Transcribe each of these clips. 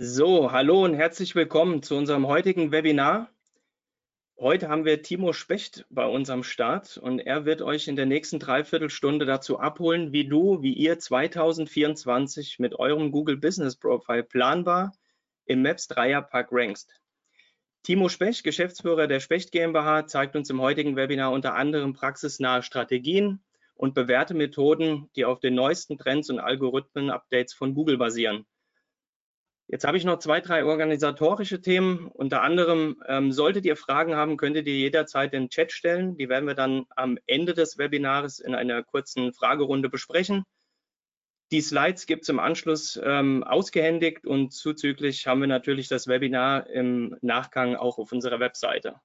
So, hallo und herzlich willkommen zu unserem heutigen Webinar. Heute haben wir Timo Specht bei uns am Start und er wird euch in der nächsten Dreiviertelstunde dazu abholen, wie du, wie ihr 2024 mit eurem Google Business Profile planbar im Maps Dreierpack rankst. Timo Specht, Geschäftsführer der Specht GmbH, zeigt uns im heutigen Webinar unter anderem praxisnahe Strategien und bewährte Methoden, die auf den neuesten Trends und Algorithmen-Updates von Google basieren. Jetzt habe ich noch zwei, drei organisatorische Themen. Unter anderem, ähm, solltet ihr Fragen haben, könntet ihr jederzeit den Chat stellen. Die werden wir dann am Ende des Webinars in einer kurzen Fragerunde besprechen. Die Slides gibt es im Anschluss ähm, ausgehändigt und zuzüglich haben wir natürlich das Webinar im Nachgang auch auf unserer Webseite.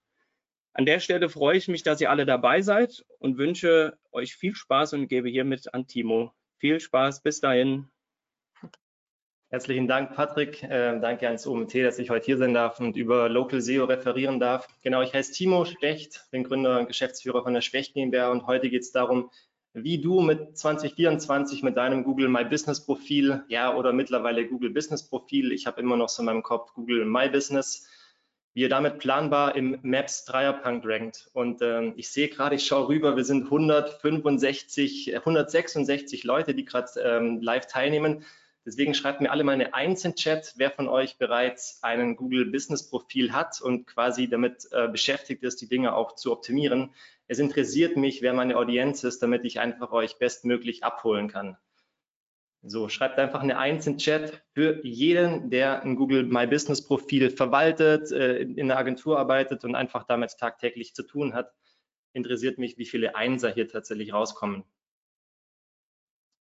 An der Stelle freue ich mich, dass ihr alle dabei seid und wünsche euch viel Spaß und gebe hiermit an Timo. Viel Spaß, bis dahin. Herzlichen Dank, Patrick. Äh, danke ans OMT, dass ich heute hier sein darf und über Local SEO referieren darf. Genau, ich heiße Timo Specht, bin Gründer und Geschäftsführer von der Specht GmbH und heute geht es darum, wie du mit 2024 mit deinem Google My Business Profil, ja, oder mittlerweile Google Business Profil, ich habe immer noch so in meinem Kopf Google My Business, wie ihr damit planbar im Maps Dreierpunkt rankt. Und ähm, ich sehe gerade, ich schaue rüber, wir sind 165, 166 Leute, die gerade ähm, live teilnehmen. Deswegen schreibt mir alle mal eine Eins in Chat, wer von euch bereits einen Google Business Profil hat und quasi damit äh, beschäftigt ist, die Dinge auch zu optimieren. Es interessiert mich, wer meine Audienz ist, damit ich einfach euch bestmöglich abholen kann. So, schreibt einfach eine Eins in Chat für jeden, der ein Google My Business Profil verwaltet, äh, in der Agentur arbeitet und einfach damit tagtäglich zu tun hat. Interessiert mich, wie viele Einser hier tatsächlich rauskommen.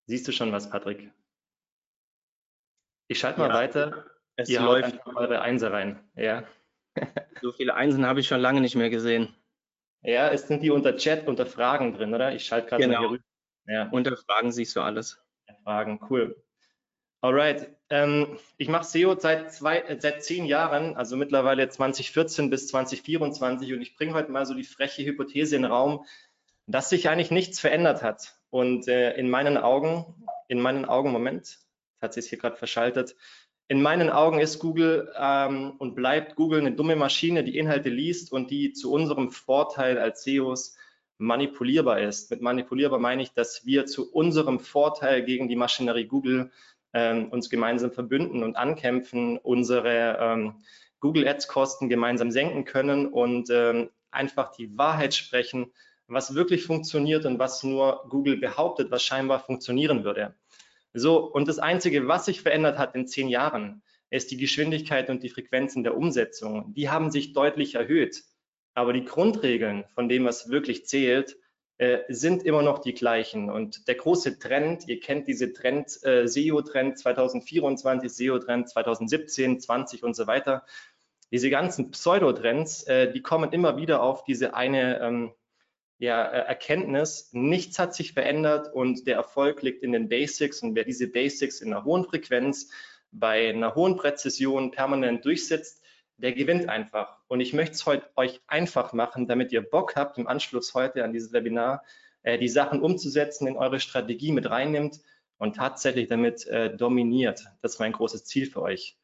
Siehst du schon was, Patrick? Ich schalte mal ja, weiter. Es Ihr läuft einfach eure Einser rein. Ja. so viele Einsen habe ich schon lange nicht mehr gesehen. Ja, es sind die unter Chat, unter Fragen drin, oder? Ich schalte gerade genau. mal hier rüber. Ja. Unter Fragen siehst du alles. Fragen, cool. Alright, ähm, ich mache SEO seit, zwei, äh, seit zehn Jahren, also mittlerweile 2014 bis 2024 und ich bringe heute mal so die freche Hypothese in den Raum, dass sich eigentlich nichts verändert hat. Und äh, in meinen Augen, in meinen Augen, Moment, hat sich hier gerade verschaltet. In meinen Augen ist Google ähm, und bleibt Google eine dumme Maschine, die Inhalte liest und die zu unserem Vorteil als SEOs manipulierbar ist. Mit manipulierbar meine ich, dass wir zu unserem Vorteil gegen die Maschinerie Google ähm, uns gemeinsam verbünden und ankämpfen, unsere ähm, Google Ads Kosten gemeinsam senken können und ähm, einfach die Wahrheit sprechen, was wirklich funktioniert und was nur Google behauptet, was scheinbar funktionieren würde. So, und das Einzige, was sich verändert hat in zehn Jahren, ist die Geschwindigkeit und die Frequenzen der Umsetzung. Die haben sich deutlich erhöht. Aber die Grundregeln von dem, was wirklich zählt, äh, sind immer noch die gleichen. Und der große Trend, ihr kennt diese Trend, äh, SEO-Trend 2024, SEO-Trend 2017, 20 und so weiter. Diese ganzen Pseudotrends, äh, die kommen immer wieder auf diese eine ähm, ja, äh, Erkenntnis, nichts hat sich verändert und der Erfolg liegt in den Basics und wer diese Basics in einer hohen Frequenz bei einer hohen Präzision permanent durchsetzt, der gewinnt einfach. Und ich möchte es heute euch einfach machen, damit ihr Bock habt, im Anschluss heute an dieses Webinar äh, die Sachen umzusetzen, in eure Strategie mit reinnimmt und tatsächlich damit äh, dominiert. Das ist mein großes Ziel für euch.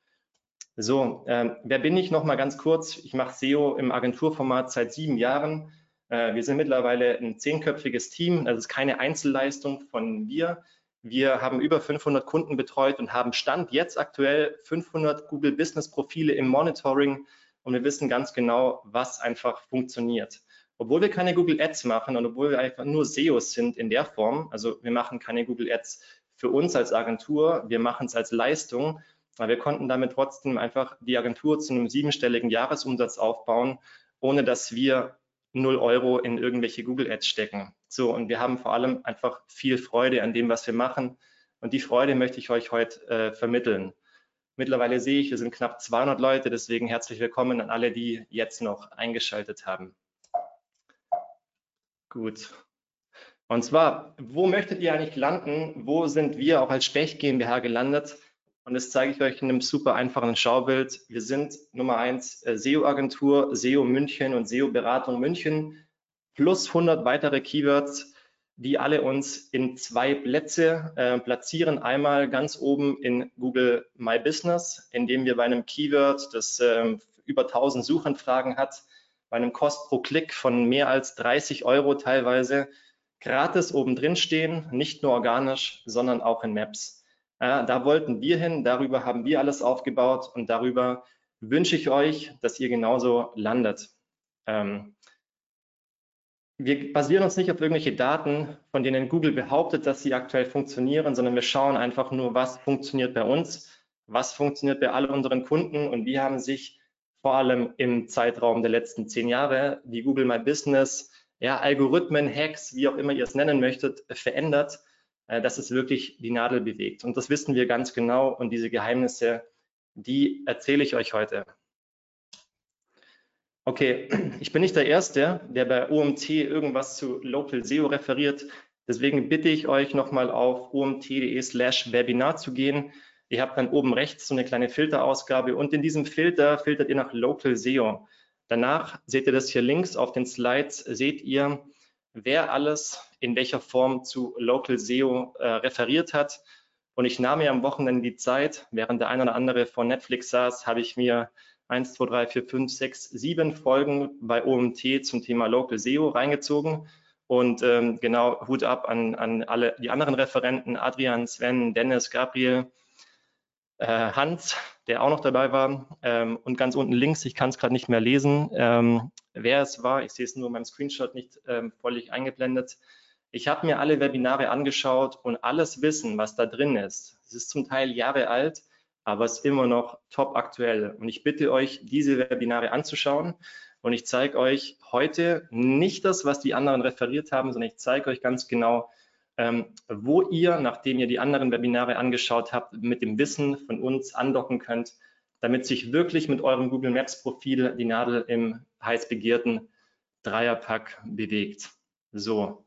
So, ähm, wer bin ich? Noch mal ganz kurz. Ich mache SEO im Agenturformat seit sieben Jahren wir sind mittlerweile ein zehnköpfiges Team, das ist keine Einzelleistung von mir. Wir haben über 500 Kunden betreut und haben Stand jetzt aktuell 500 Google Business Profile im Monitoring und wir wissen ganz genau, was einfach funktioniert. Obwohl wir keine Google Ads machen und obwohl wir einfach nur SEOs sind in der Form, also wir machen keine Google Ads für uns als Agentur, wir machen es als Leistung, aber wir konnten damit trotzdem einfach die Agentur zu einem siebenstelligen Jahresumsatz aufbauen, ohne dass wir 0 Euro in irgendwelche Google Ads stecken. So, und wir haben vor allem einfach viel Freude an dem, was wir machen. Und die Freude möchte ich euch heute äh, vermitteln. Mittlerweile sehe ich, wir sind knapp 200 Leute, deswegen herzlich willkommen an alle, die jetzt noch eingeschaltet haben. Gut. Und zwar, wo möchtet ihr eigentlich landen? Wo sind wir auch als Specht GmbH gelandet? Und das zeige ich euch in einem super einfachen Schaubild. Wir sind Nummer eins äh, SEO-Agentur, SEO München und SEO-Beratung München plus 100 weitere Keywords. die alle uns in zwei Plätze äh, platzieren. Einmal ganz oben in Google My Business, indem wir bei einem Keyword, das äh, über 1000 Suchanfragen hat, bei einem Kost pro Klick von mehr als 30 Euro teilweise gratis oben drin stehen, nicht nur organisch, sondern auch in Maps. Äh, da wollten wir hin, darüber haben wir alles aufgebaut und darüber wünsche ich euch, dass ihr genauso landet. Ähm, wir basieren uns nicht auf irgendwelche Daten, von denen Google behauptet, dass sie aktuell funktionieren, sondern wir schauen einfach nur, was funktioniert bei uns, was funktioniert bei all unseren Kunden und wie haben sich vor allem im Zeitraum der letzten zehn Jahre die Google My Business, ja, Algorithmen, Hacks, wie auch immer ihr es nennen möchtet, verändert, dass es wirklich die Nadel bewegt. Und das wissen wir ganz genau und diese Geheimnisse, die erzähle ich euch heute. Okay, ich bin nicht der Erste, der bei OMT irgendwas zu Local SEO referiert. Deswegen bitte ich euch nochmal auf omt.de slash Webinar zu gehen. Ihr habt dann oben rechts so eine kleine Filterausgabe und in diesem Filter filtert ihr nach Local SEO. Danach seht ihr das hier links auf den Slides, seht ihr, wer alles in welcher Form zu Local SEO äh, referiert hat. Und ich nahm mir am Wochenende die Zeit, während der ein oder andere von Netflix saß, habe ich mir 1, 2, 3, 4, 5, 6, 7 Folgen bei OMT zum Thema Local SEO reingezogen. Und ähm, genau, Hut ab an, an alle die anderen Referenten, Adrian, Sven, Dennis, Gabriel, Hans, der auch noch dabei war. Ähm, und ganz unten links, ich kann es gerade nicht mehr lesen, ähm, wer es war. Ich sehe es nur in meinem Screenshot nicht ähm, völlig eingeblendet. Ich habe mir alle Webinare angeschaut und alles Wissen, was da drin ist, es ist zum Teil Jahre alt, aber es ist immer noch top aktuell. Und ich bitte euch, diese Webinare anzuschauen. Und ich zeige euch heute nicht das, was die anderen referiert haben, sondern ich zeige euch ganz genau, wo ihr, nachdem ihr die anderen Webinare angeschaut habt, mit dem Wissen von uns andocken könnt, damit sich wirklich mit eurem Google Maps Profil die Nadel im heiß begehrten Dreierpack bewegt. So,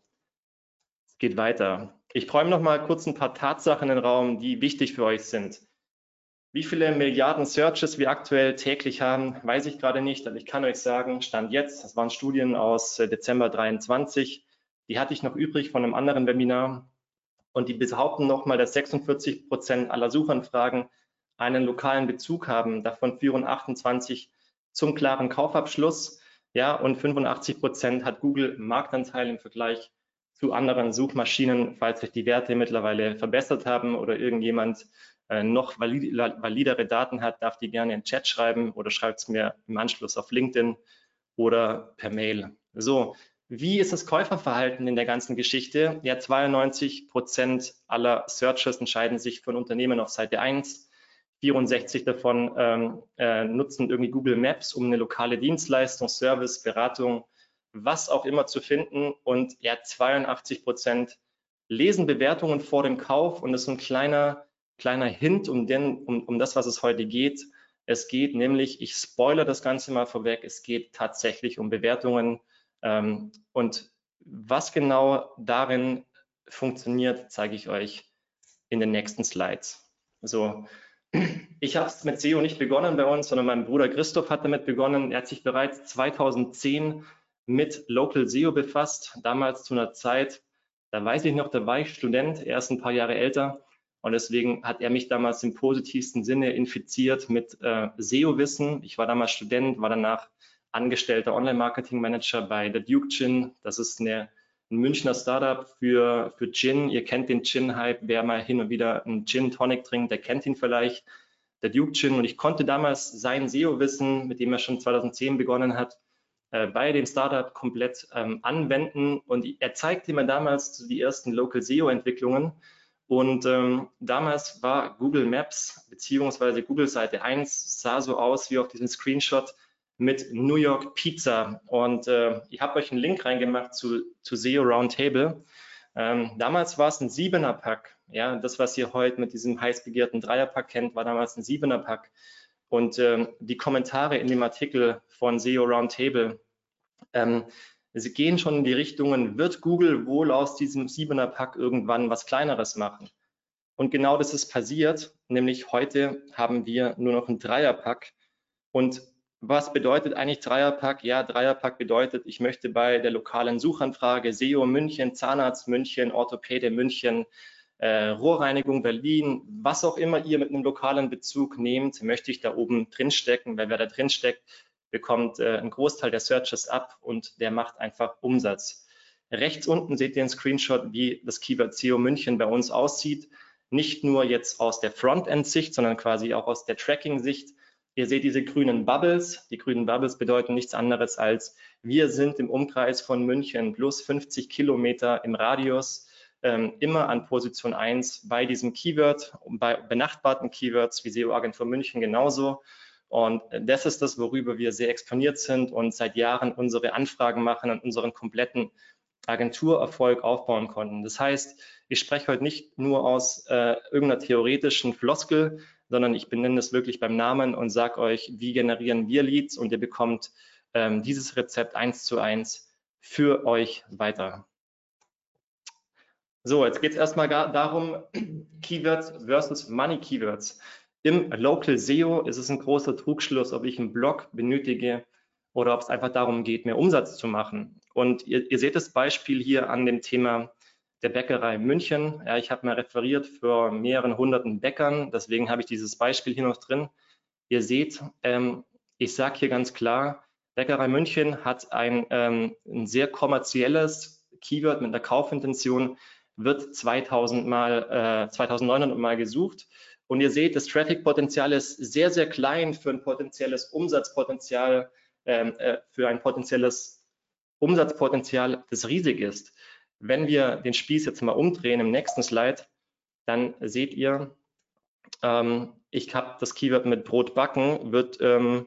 es geht weiter. Ich träume noch mal kurz ein paar Tatsachen in den Raum, die wichtig für euch sind. Wie viele Milliarden Searches wir aktuell täglich haben, weiß ich gerade nicht, aber ich kann euch sagen, Stand jetzt, das waren Studien aus äh, Dezember 23, die hatte ich noch übrig von einem anderen Webinar und die behaupten nochmal, dass 46 Prozent aller Suchanfragen einen lokalen Bezug haben. Davon führen 28 zum klaren Kaufabschluss. Ja, und 85 Prozent hat Google Marktanteil im Vergleich zu anderen Suchmaschinen, falls sich die Werte mittlerweile verbessert haben oder irgendjemand äh, noch valid, validere Daten hat, darf die gerne in Chat schreiben oder schreibt es mir im Anschluss auf LinkedIn oder per Mail. So, wie ist das Käuferverhalten in der ganzen Geschichte? Ja, 92 Prozent aller Searches entscheiden sich für ein Unternehmen auf Seite 1. 64 davon ähm, äh, nutzen irgendwie Google Maps, um eine lokale Dienstleistung, Service, Beratung, was auch immer zu finden. Und ja, 82 Prozent lesen Bewertungen vor dem Kauf und das ist ein kleiner kleiner Hint um, den, um, um das, was es heute geht. Es geht nämlich, ich spoilere das Ganze mal vorweg, es geht tatsächlich um Bewertungen. Ähm, und was genau darin funktioniert, zeige ich euch in den nächsten Slides. So, ich habe es mit SEO nicht begonnen bei uns, sondern mein Bruder Christoph hat damit begonnen. Er hat sich bereits 2010 mit Local SEO befasst, damals zu einer Zeit, da weiß ich noch, da war ich Student, er ist ein paar Jahre älter und deswegen hat er mich damals im positivsten Sinne infiziert mit äh, SEO-Wissen. Ich war damals Student, war danach angestellter Online-Marketing-Manager bei der Duke Gin. Das ist eine, ein Münchner Startup für, für Gin. Ihr kennt den Gin-Hype. Wer mal hin und wieder einen Gin Tonic trinkt, der kennt ihn vielleicht. Der Duke Gin. Und ich konnte damals sein SEO-Wissen, mit dem er schon 2010 begonnen hat, äh, bei dem Startup komplett ähm, anwenden. Und er zeigte mir damals die ersten Local SEO-Entwicklungen und ähm, damals war Google Maps beziehungsweise Google Seite 1 sah so aus wie auf diesem Screenshot mit New York Pizza. Und äh, ich habe euch einen Link reingemacht zu, zu SEO Roundtable. Ähm, damals war es ein Siebener Pack. Ja, das, was ihr heute mit diesem heiß begehrten Dreierpack kennt, war damals ein Siebener Pack. Und ähm, die Kommentare in dem Artikel von SEO Roundtable, ähm, Sie gehen schon in die Richtungen, wird Google wohl aus diesem Siebener Pack irgendwann was Kleineres machen? Und genau das ist passiert, nämlich heute haben wir nur noch ein Dreierpack. Und was bedeutet eigentlich Dreierpack? Ja, Dreierpack bedeutet, ich möchte bei der lokalen Suchanfrage SEO München, Zahnarzt München, Orthopäde München, äh, Rohrreinigung Berlin, was auch immer ihr mit einem lokalen Bezug nehmt, möchte ich da oben drin stecken, weil wer da drin steckt, bekommt äh, einen Großteil der Searches ab und der macht einfach Umsatz. Rechts unten seht ihr einen Screenshot, wie das Keyword SEO München bei uns aussieht. Nicht nur jetzt aus der Frontend-Sicht, sondern quasi auch aus der Tracking-Sicht. Ihr seht diese grünen Bubbles. Die grünen Bubbles bedeuten nichts anderes als, wir sind im Umkreis von München plus 50 Kilometer im Radius ähm, immer an Position 1 bei diesem Keyword bei benachbarten Keywords wie SEO Agentur München genauso. Und das ist das, worüber wir sehr exponiert sind und seit Jahren unsere Anfragen machen und unseren kompletten Agenturerfolg aufbauen konnten. Das heißt, ich spreche heute nicht nur aus äh, irgendeiner theoretischen Floskel, sondern ich benenne es wirklich beim Namen und sage euch, wie generieren wir Leads und ihr bekommt ähm, dieses Rezept eins zu eins für euch weiter. So, jetzt geht es erstmal darum, Keywords versus Money Keywords. Im Local SEO ist es ein großer Trugschluss, ob ich einen Blog benötige oder ob es einfach darum geht, mehr Umsatz zu machen. Und ihr, ihr seht das Beispiel hier an dem Thema der Bäckerei München. Ja, ich habe mal referiert für mehreren hunderten Bäckern, deswegen habe ich dieses Beispiel hier noch drin. Ihr seht, ähm, ich sage hier ganz klar, Bäckerei München hat ein, ähm, ein sehr kommerzielles Keyword mit einer Kaufintention, wird 2000 mal, äh, 2900 mal gesucht. Und ihr seht, das Traffic-Potenzial ist sehr, sehr klein für ein potenzielles Umsatzpotenzial, ähm, äh, für ein potenzielles Umsatzpotenzial, das riesig ist. Wenn wir den Spieß jetzt mal umdrehen im nächsten Slide, dann seht ihr, ähm, ich habe das Keyword mit Brot backen, wird ähm,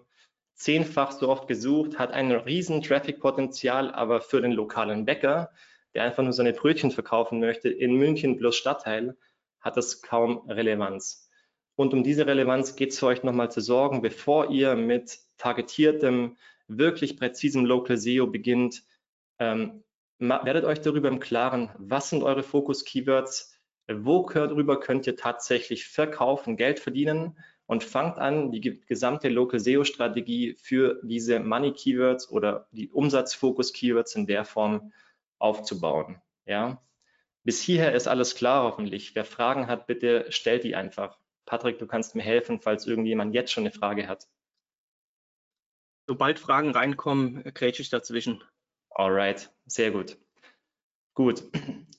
zehnfach so oft gesucht, hat ein riesen Traffic-Potenzial, aber für den lokalen Bäcker der einfach nur seine Brötchen verkaufen möchte, in München plus Stadtteil, hat das kaum Relevanz. Und um diese Relevanz geht es für euch nochmal zu sorgen, bevor ihr mit targetiertem, wirklich präzisem Local SEO beginnt, ähm, werdet euch darüber im Klaren, was sind eure Fokus-Keywords, worüber könnt ihr tatsächlich verkaufen, Geld verdienen und fangt an, die gesamte Local SEO-Strategie für diese Money-Keywords oder die Umsatzfokus-Keywords in der Form aufzubauen. Ja, bis hierher ist alles klar hoffentlich. Wer Fragen hat, bitte stellt die einfach. Patrick, du kannst mir helfen, falls irgendjemand jetzt schon eine Frage hat. Sobald Fragen reinkommen, grätsche ich dazwischen. Alright, sehr gut. Gut,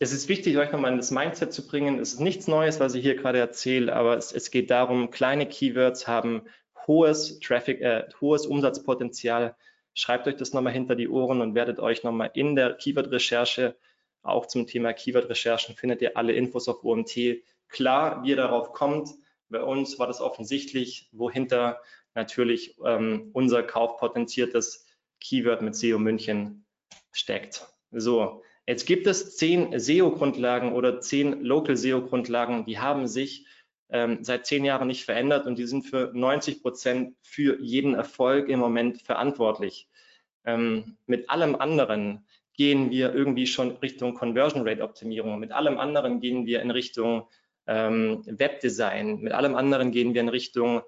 es ist wichtig, euch nochmal in das Mindset zu bringen. Es ist nichts Neues, was ich hier gerade erzähle, aber es, es geht darum, kleine Keywords haben hohes Traffic, äh, hohes Umsatzpotenzial, Schreibt euch das nochmal hinter die Ohren und werdet euch nochmal in der Keyword-Recherche, auch zum Thema Keyword-Recherchen, findet ihr alle Infos auf OMT. Klar, wie ihr darauf kommt. Bei uns war das offensichtlich, wohinter natürlich ähm, unser kaufpotenziertes Keyword mit SEO München steckt. So, jetzt gibt es zehn SEO-Grundlagen oder zehn Local SEO-Grundlagen, die haben sich ähm, seit zehn Jahren nicht verändert und die sind für 90 Prozent für jeden Erfolg im Moment verantwortlich. Ähm, mit allem anderen gehen wir irgendwie schon Richtung Conversion Rate Optimierung. Mit allem anderen gehen wir in Richtung ähm, Webdesign. Mit allem anderen gehen wir in Richtung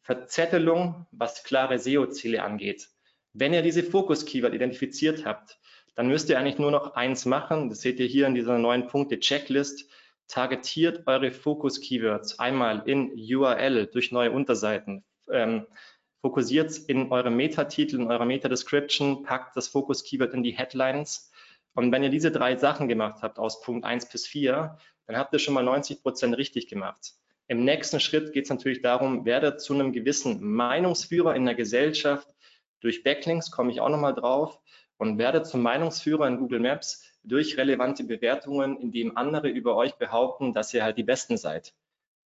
Verzettelung, was klare SEO-Ziele angeht. Wenn ihr diese Fokus-Keyword identifiziert habt, dann müsst ihr eigentlich nur noch eins machen. Das seht ihr hier in dieser neuen Punkte-Checklist targetiert eure Fokus-Keywords einmal in URL durch neue Unterseiten, ähm, fokussiert in eurem Metatitel, in eurer Meta-Description, packt das Fokus-Keyword in die Headlines. Und wenn ihr diese drei Sachen gemacht habt aus Punkt 1 bis 4, dann habt ihr schon mal 90 Prozent richtig gemacht. Im nächsten Schritt geht es natürlich darum, werdet zu einem gewissen Meinungsführer in der Gesellschaft. Durch Backlinks komme ich auch nochmal drauf und werdet zum Meinungsführer in Google Maps durch relevante Bewertungen, indem andere über euch behaupten, dass ihr halt die Besten seid.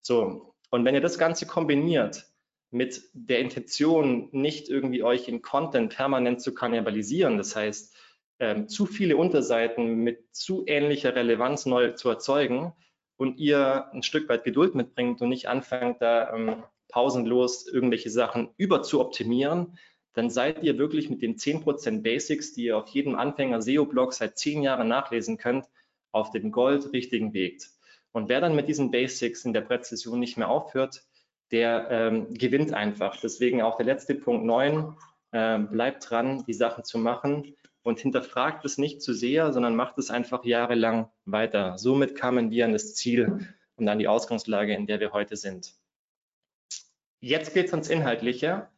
So, und wenn ihr das Ganze kombiniert mit der Intention, nicht irgendwie euch in Content permanent zu kannibalisieren, das heißt, ähm, zu viele Unterseiten mit zu ähnlicher Relevanz neu zu erzeugen und ihr ein Stück weit Geduld mitbringt und nicht anfangt, da ähm, pausenlos irgendwelche Sachen über zu optimieren, dann seid ihr wirklich mit den 10% Basics, die ihr auf jedem Anfänger SEO-Blog seit zehn Jahren nachlesen könnt, auf dem goldrichtigen Weg. Und wer dann mit diesen Basics in der Präzision nicht mehr aufhört, der ähm, gewinnt einfach. Deswegen auch der letzte Punkt 9, äh, bleibt dran, die Sachen zu machen und hinterfragt es nicht zu sehr, sondern macht es einfach jahrelang weiter. Somit kamen wir an das Ziel und an die Ausgangslage, in der wir heute sind. Jetzt geht es ans Inhaltliche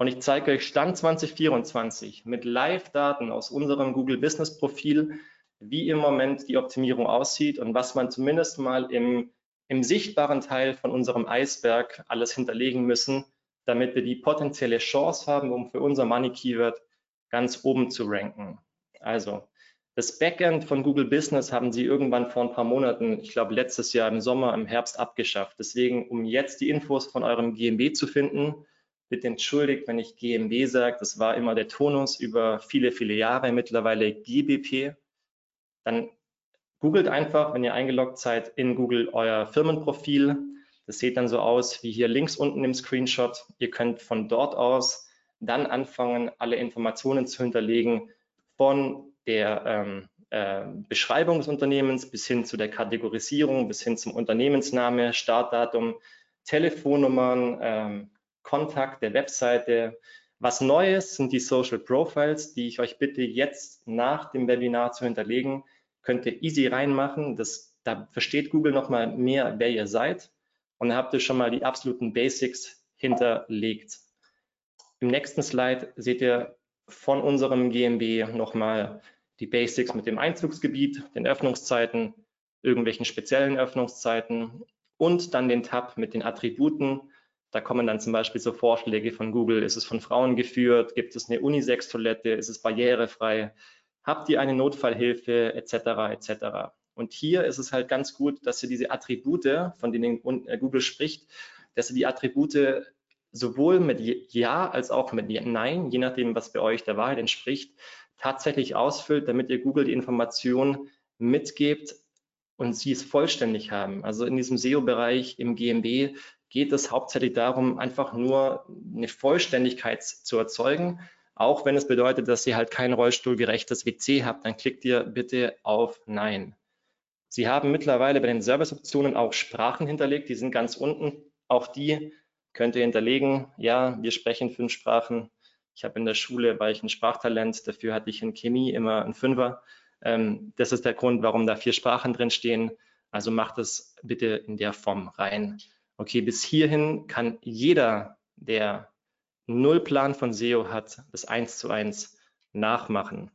und ich zeige euch Stand 2024 mit Live-Daten aus unserem Google Business Profil, wie im Moment die Optimierung aussieht und was man zumindest mal im, im sichtbaren Teil von unserem Eisberg alles hinterlegen müssen, damit wir die potenzielle Chance haben, um für unser Money Keyword ganz oben zu ranken. Also das Backend von Google Business haben sie irgendwann vor ein paar Monaten, ich glaube letztes Jahr im Sommer, im Herbst abgeschafft. Deswegen, um jetzt die Infos von eurem GMB zu finden, bitte entschuldigt, wenn ich GMB sage, das war immer der Tonus über viele, viele Jahre, mittlerweile GBP. Dann googelt einfach, wenn ihr eingeloggt seid, in Google euer Firmenprofil. Das sieht dann so aus wie hier links unten im Screenshot. Ihr könnt von dort aus dann anfangen, alle Informationen zu hinterlegen von der ähm, äh, Beschreibung des Unternehmens bis hin zu der Kategorisierung, bis hin zum Unternehmensname, Startdatum, Telefonnummern, ähm, Kontakt der Webseite. Was Neues sind die Social Profiles, die ich euch bitte jetzt nach dem Webinar zu hinterlegen. Könnt ihr easy reinmachen. Das, da versteht Google nochmal mehr, wer ihr seid. Und dann habt ihr schon mal die absoluten Basics hinterlegt. Im nächsten Slide seht ihr von unserem GMB nochmal die Basics mit dem Einzugsgebiet, den Öffnungszeiten, irgendwelchen speziellen Öffnungszeiten und dann den Tab mit den Attributen. Da kommen dann zum Beispiel so Vorschläge von Google, ist es von Frauen geführt, gibt es eine Unisex-Toilette, ist es barrierefrei, habt ihr eine Notfallhilfe etc. etc. Und hier ist es halt ganz gut, dass ihr diese Attribute, von denen äh, Google spricht, dass ihr die Attribute sowohl mit Ja als auch mit Nein, je nachdem, was bei euch der Wahrheit entspricht, tatsächlich ausfüllt, damit ihr Google die Information mitgebt und sie es vollständig haben. Also in diesem SEO-Bereich im GMB geht es hauptsächlich darum, einfach nur eine Vollständigkeit zu erzeugen. Auch wenn es bedeutet, dass ihr halt kein rollstuhlgerechtes WC habt, dann klickt ihr bitte auf Nein. Sie haben mittlerweile bei den Serviceoptionen auch Sprachen hinterlegt, die sind ganz unten. Auch die könnt ihr hinterlegen, ja, wir sprechen fünf Sprachen. Ich habe in der Schule, war ich ein Sprachtalent, dafür hatte ich in Chemie immer einen Fünfer. Ähm, das ist der Grund, warum da vier Sprachen drin stehen. Also macht es bitte in der Form rein. Okay, bis hierhin kann jeder, der null Plan von SEO hat, das eins zu eins nachmachen.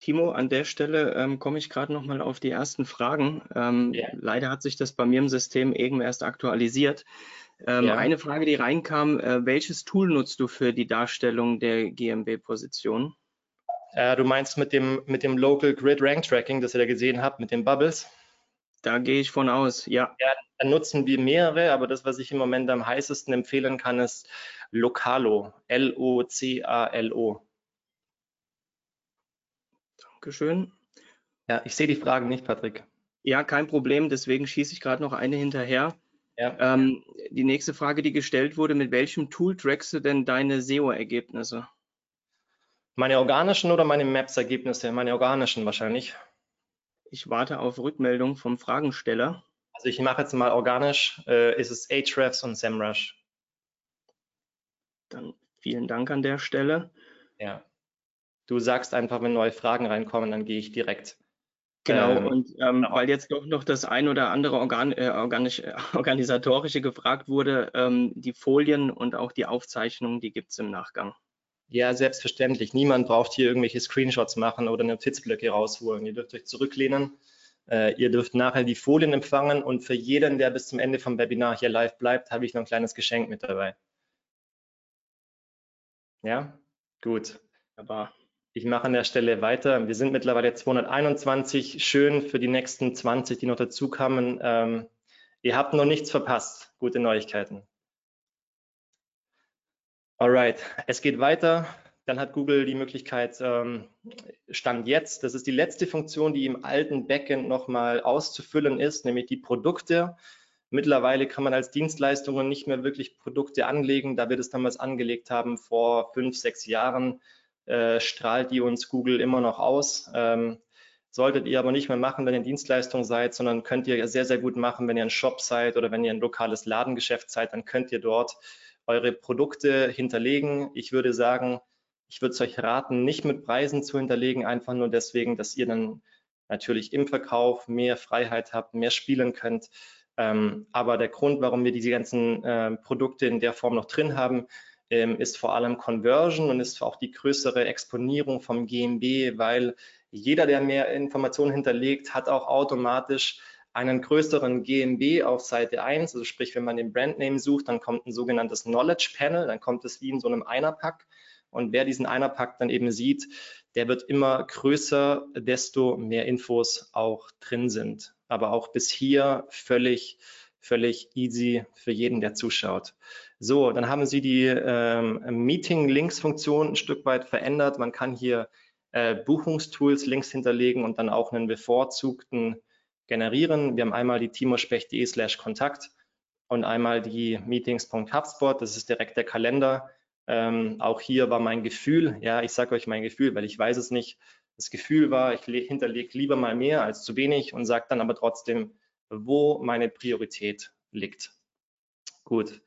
Timo, an der Stelle ähm, komme ich gerade noch mal auf die ersten Fragen. Ähm, yeah. Leider hat sich das bei mir im System eben erst aktualisiert. Ähm, ja. Eine Frage, die reinkam, äh, welches Tool nutzt du für die Darstellung der GMB-Position? Äh, du meinst mit dem, mit dem Local Grid Rank Tracking, das ihr da gesehen habt, mit den Bubbles? Da gehe ich von aus, ja. ja. Da nutzen wir mehrere, aber das, was ich im Moment am heißesten empfehlen kann, ist Localo. L-O-C-A-L-O. Dankeschön. Ja, ich sehe die Fragen nicht, Patrick. Ja, kein Problem. Deswegen schieße ich gerade noch eine hinterher. Ja. Ähm, die nächste Frage, die gestellt wurde, mit welchem Tool trackst du denn deine SEO-Ergebnisse? Meine organischen oder meine Maps-Ergebnisse? Meine organischen wahrscheinlich. Ich warte auf Rückmeldung vom Fragensteller. Also ich mache jetzt mal organisch, äh, ist es Ahrefs und SEMrush. Dann vielen Dank an der Stelle. Ja. Du sagst einfach, wenn neue Fragen reinkommen, dann gehe ich direkt Genau, ähm, und ähm, genau. weil jetzt doch noch das ein oder andere Organ, äh, organisch, äh, organisatorische gefragt wurde, ähm, die Folien und auch die Aufzeichnungen, die gibt es im Nachgang. Ja, selbstverständlich. Niemand braucht hier irgendwelche Screenshots machen oder Notizblöcke rausholen. Ihr dürft euch zurücklehnen. Äh, ihr dürft nachher die Folien empfangen und für jeden, der bis zum Ende vom Webinar hier live bleibt, habe ich noch ein kleines Geschenk mit dabei. Ja, gut. Aber ich mache an der Stelle weiter. Wir sind mittlerweile 221. Schön für die nächsten 20, die noch dazu kamen. Ähm, ihr habt noch nichts verpasst. Gute Neuigkeiten. Alright, es geht weiter. Dann hat Google die Möglichkeit, ähm, Stand jetzt, das ist die letzte Funktion, die im alten Backend nochmal auszufüllen ist, nämlich die Produkte. Mittlerweile kann man als Dienstleistungen nicht mehr wirklich Produkte anlegen, da wir das damals angelegt haben vor fünf, sechs Jahren äh, strahlt die uns Google immer noch aus. Ähm, Solltet ihr aber nicht mehr machen, wenn ihr Dienstleistung seid, sondern könnt ihr sehr, sehr gut machen, wenn ihr ein Shop seid oder wenn ihr ein lokales Ladengeschäft seid, dann könnt ihr dort eure Produkte hinterlegen. Ich würde sagen, ich würde es euch raten, nicht mit Preisen zu hinterlegen, einfach nur deswegen, dass ihr dann natürlich im Verkauf mehr Freiheit habt, mehr spielen könnt. Ähm, aber der Grund, warum wir diese ganzen äh, Produkte in der Form noch drin haben, ähm, ist vor allem Conversion und ist auch die größere Exponierung vom GMB, weil jeder, der mehr Informationen hinterlegt, hat auch automatisch einen größeren GMB auf Seite 1, also sprich, wenn man den Brandname sucht, dann kommt ein sogenanntes Knowledge Panel, dann kommt es wie in so einem Einerpack. Und wer diesen Einerpack dann eben sieht, der wird immer größer, desto mehr Infos auch drin sind. Aber auch bis hier völlig, völlig easy für jeden, der zuschaut. So, dann haben Sie die ähm, Meeting-Links-Funktion ein Stück weit verändert. Man kann hier äh, Buchungstools Links hinterlegen und dann auch einen bevorzugten generieren. Wir haben einmal die timospecht.de slash Kontakt und einmal die Meetings.hubspot, das ist direkt der Kalender. Ähm, auch hier war mein Gefühl, ja, ich sage euch mein Gefühl, weil ich weiß es nicht. Das Gefühl war, ich hinterlege lieber mal mehr als zu wenig und sage dann aber trotzdem, wo meine Priorität liegt. Gut.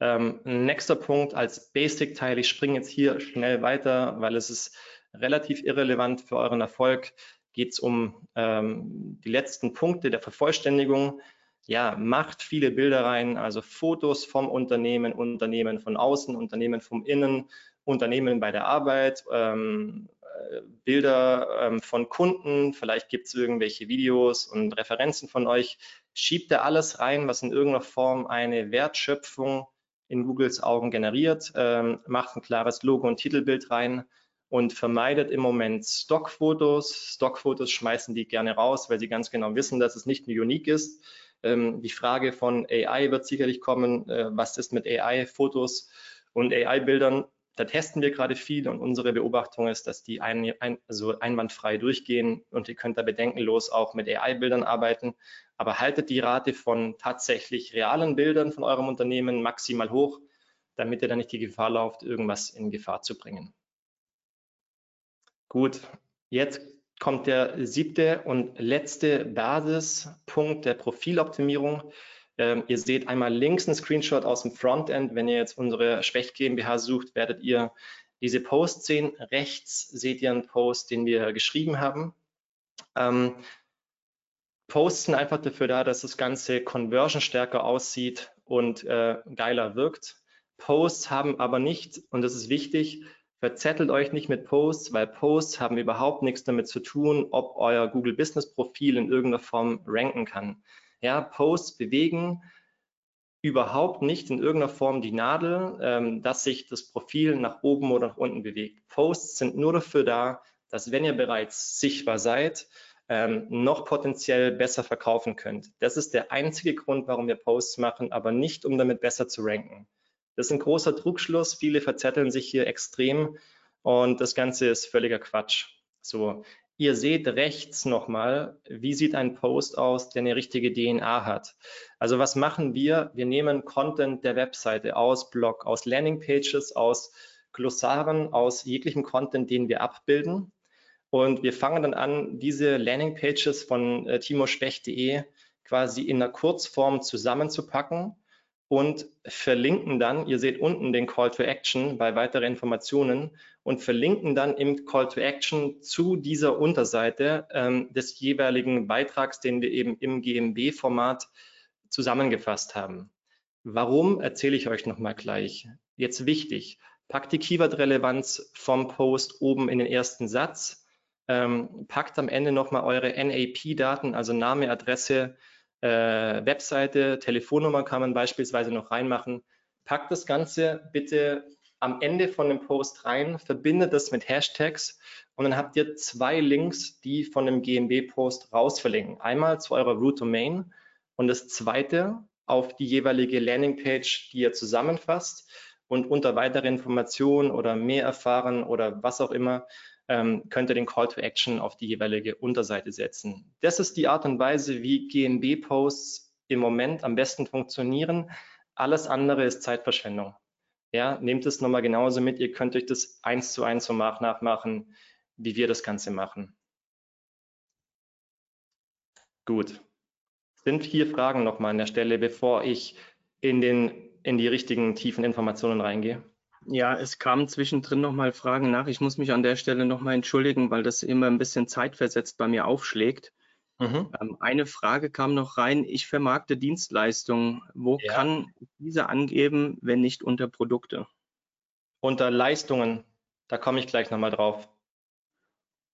Ähm, nächster Punkt als Basic-Teil. Ich springe jetzt hier schnell weiter, weil es ist relativ irrelevant für euren Erfolg geht es um ähm, die letzten Punkte der Vervollständigung. Ja, macht viele Bilder rein, also Fotos vom Unternehmen, Unternehmen von außen, Unternehmen vom Innen, Unternehmen bei der Arbeit, ähm, äh, Bilder ähm, von Kunden, vielleicht gibt es irgendwelche Videos und Referenzen von euch. Schiebt da alles rein, was in irgendeiner Form eine Wertschöpfung in Googles Augen generiert, ähm, macht ein klares Logo und Titelbild rein und vermeidet im Moment Stockfotos. Stockfotos schmeißen die gerne raus, weil sie ganz genau wissen, dass es nicht unique ist. Ähm, die Frage von AI wird sicherlich kommen, äh, was ist mit AI-Fotos und AI-Bildern? Da testen wir gerade viel und unsere Beobachtung ist, dass die ein, ein, also einwandfrei durchgehen und ihr könnt da bedenkenlos auch mit AI-Bildern arbeiten. Aber haltet die Rate von tatsächlich realen Bildern von eurem Unternehmen maximal hoch, damit ihr dann nicht die Gefahr lauft, irgendwas in Gefahr zu bringen. Gut, jetzt kommt der siebte und letzte Basispunkt der Profiloptimierung. Ähm, ihr seht einmal links einen Screenshot aus dem Frontend. Wenn ihr jetzt unsere Specht GmbH sucht, werdet ihr diese Post sehen. Rechts seht ihr einen Post, den wir geschrieben haben. Ähm, Posts sind einfach dafür da, dass das Ganze Conversion stärker aussieht und äh, geiler wirkt. Posts haben aber nicht, und das ist wichtig, Verzettelt euch nicht mit Posts, weil Posts haben überhaupt nichts damit zu tun, ob euer Google Business Profil in irgendeiner Form ranken kann. Ja, Posts bewegen überhaupt nicht in irgendeiner Form die Nadel, ähm, dass sich das Profil nach oben oder nach unten bewegt. Posts sind nur dafür da, dass wenn ihr bereits sichtbar seid, ähm, noch potenziell besser verkaufen könnt. Das ist der einzige Grund, warum wir Posts machen, aber nicht, um damit besser zu ranken. Das ist ein großer Trugschluss. Viele verzetteln sich hier extrem und das Ganze ist völliger Quatsch. So, ihr seht rechts nochmal, wie sieht ein Post aus, der eine richtige DNA hat. Also was machen wir? Wir nehmen Content der Webseite aus Blog, aus Landingpages, aus Glossaren, aus jeglichem Content, den wir abbilden. Und wir fangen dann an, diese Landingpages von äh, timospecht.de quasi in einer Kurzform zusammenzupacken und verlinken dann, ihr seht unten den Call to Action bei weiteren Informationen und verlinken dann im Call to Action zu dieser Unterseite ähm, des jeweiligen Beitrags, den wir eben im GMB-Format zusammengefasst haben. Warum, erzähle ich euch nochmal gleich. Jetzt wichtig, packt die Keyword-Relevanz vom Post oben in den ersten Satz, ähm, packt am Ende nochmal eure NAP-Daten, also Name, Adresse, äh, Webseite, Telefonnummer kann man beispielsweise noch reinmachen. Packt das Ganze bitte am Ende von dem Post rein, verbindet das mit Hashtags und dann habt ihr zwei Links, die von dem GMB-Post rausverlinken. Einmal zu eurer Root Domain und das zweite auf die jeweilige Landingpage, die ihr zusammenfasst und unter weitere Informationen oder mehr erfahren oder was auch immer ähm, könnt ihr den Call to Action auf die jeweilige Unterseite setzen. Das ist die Art und Weise, wie GMB-Posts im Moment am besten funktionieren. Alles andere ist Zeitverschwendung. Ja, nehmt es nochmal genauso mit. Ihr könnt euch das eins zu eins so nachmachen, wie wir das Ganze machen. Gut. Sind vier Fragen nochmal an der Stelle, bevor ich in, den, in die richtigen tiefen Informationen reingehe? Ja, es kamen zwischendrin nochmal Fragen nach. Ich muss mich an der Stelle nochmal entschuldigen, weil das immer ein bisschen zeitversetzt bei mir aufschlägt. Mhm. Ähm, eine Frage kam noch rein. Ich vermarkte Dienstleistungen. Wo ja. kann ich diese angeben, wenn nicht unter Produkte? Unter Leistungen. Da komme ich gleich nochmal drauf.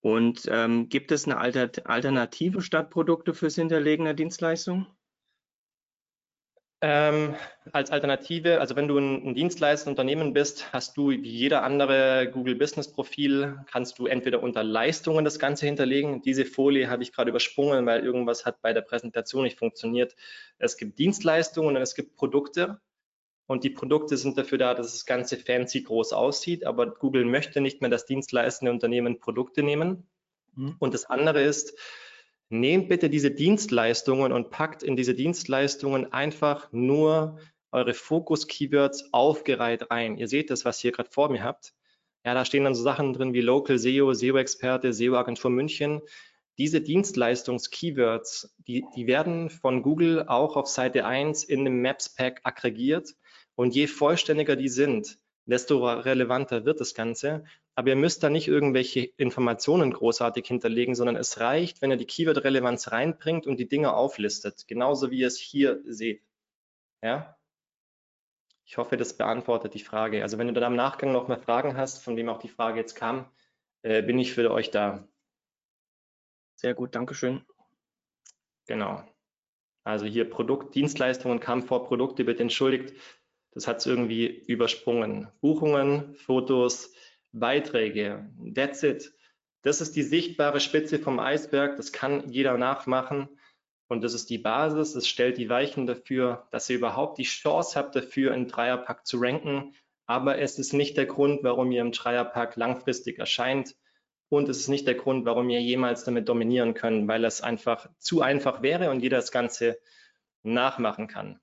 Und ähm, gibt es eine Alter Alternative statt Produkte fürs Hinterlegen der Dienstleistung? Ähm, als Alternative, also wenn du ein, ein Dienstleisterunternehmen bist, hast du wie jeder andere Google Business Profil, kannst du entweder unter Leistungen das Ganze hinterlegen. Diese Folie habe ich gerade übersprungen, weil irgendwas hat bei der Präsentation nicht funktioniert. Es gibt Dienstleistungen und es gibt Produkte. Und die Produkte sind dafür da, dass das Ganze fancy groß aussieht. Aber Google möchte nicht mehr, dass dienstleistende Unternehmen Produkte nehmen. Mhm. Und das andere ist, nehmt bitte diese Dienstleistungen und packt in diese Dienstleistungen einfach nur eure Fokus-Keywords aufgereiht rein. Ihr seht das, was ihr gerade vor mir habt. Ja, da stehen dann so Sachen drin wie Local SEO, SEO-Experte, SEO-Agentur München. Diese Dienstleistungs-Keywords, die, die werden von Google auch auf Seite 1 in dem Maps-Pack aggregiert. Und je vollständiger die sind, desto relevanter wird das Ganze. Aber ihr müsst da nicht irgendwelche Informationen großartig hinterlegen, sondern es reicht, wenn ihr die Keyword-Relevanz reinbringt und die Dinge auflistet, genauso wie ihr es hier seht. Ja? Ich hoffe, das beantwortet die Frage. Also wenn du dann am Nachgang noch mal Fragen hast, von wem auch die Frage jetzt kam, äh, bin ich für euch da. Sehr gut, Dankeschön. Genau. Also hier Produkt, Dienstleistungen kam vor Produkte, bitte entschuldigt. Das hat es irgendwie übersprungen. Buchungen, Fotos, Beiträge. That's it. Das ist die sichtbare Spitze vom Eisberg. Das kann jeder nachmachen. Und das ist die Basis. Das stellt die Weichen dafür, dass ihr überhaupt die Chance habt, dafür in Dreierpack zu ranken. Aber es ist nicht der Grund, warum ihr im Dreierpack langfristig erscheint. Und es ist nicht der Grund, warum ihr jemals damit dominieren könnt, weil es einfach zu einfach wäre und jeder das Ganze nachmachen kann.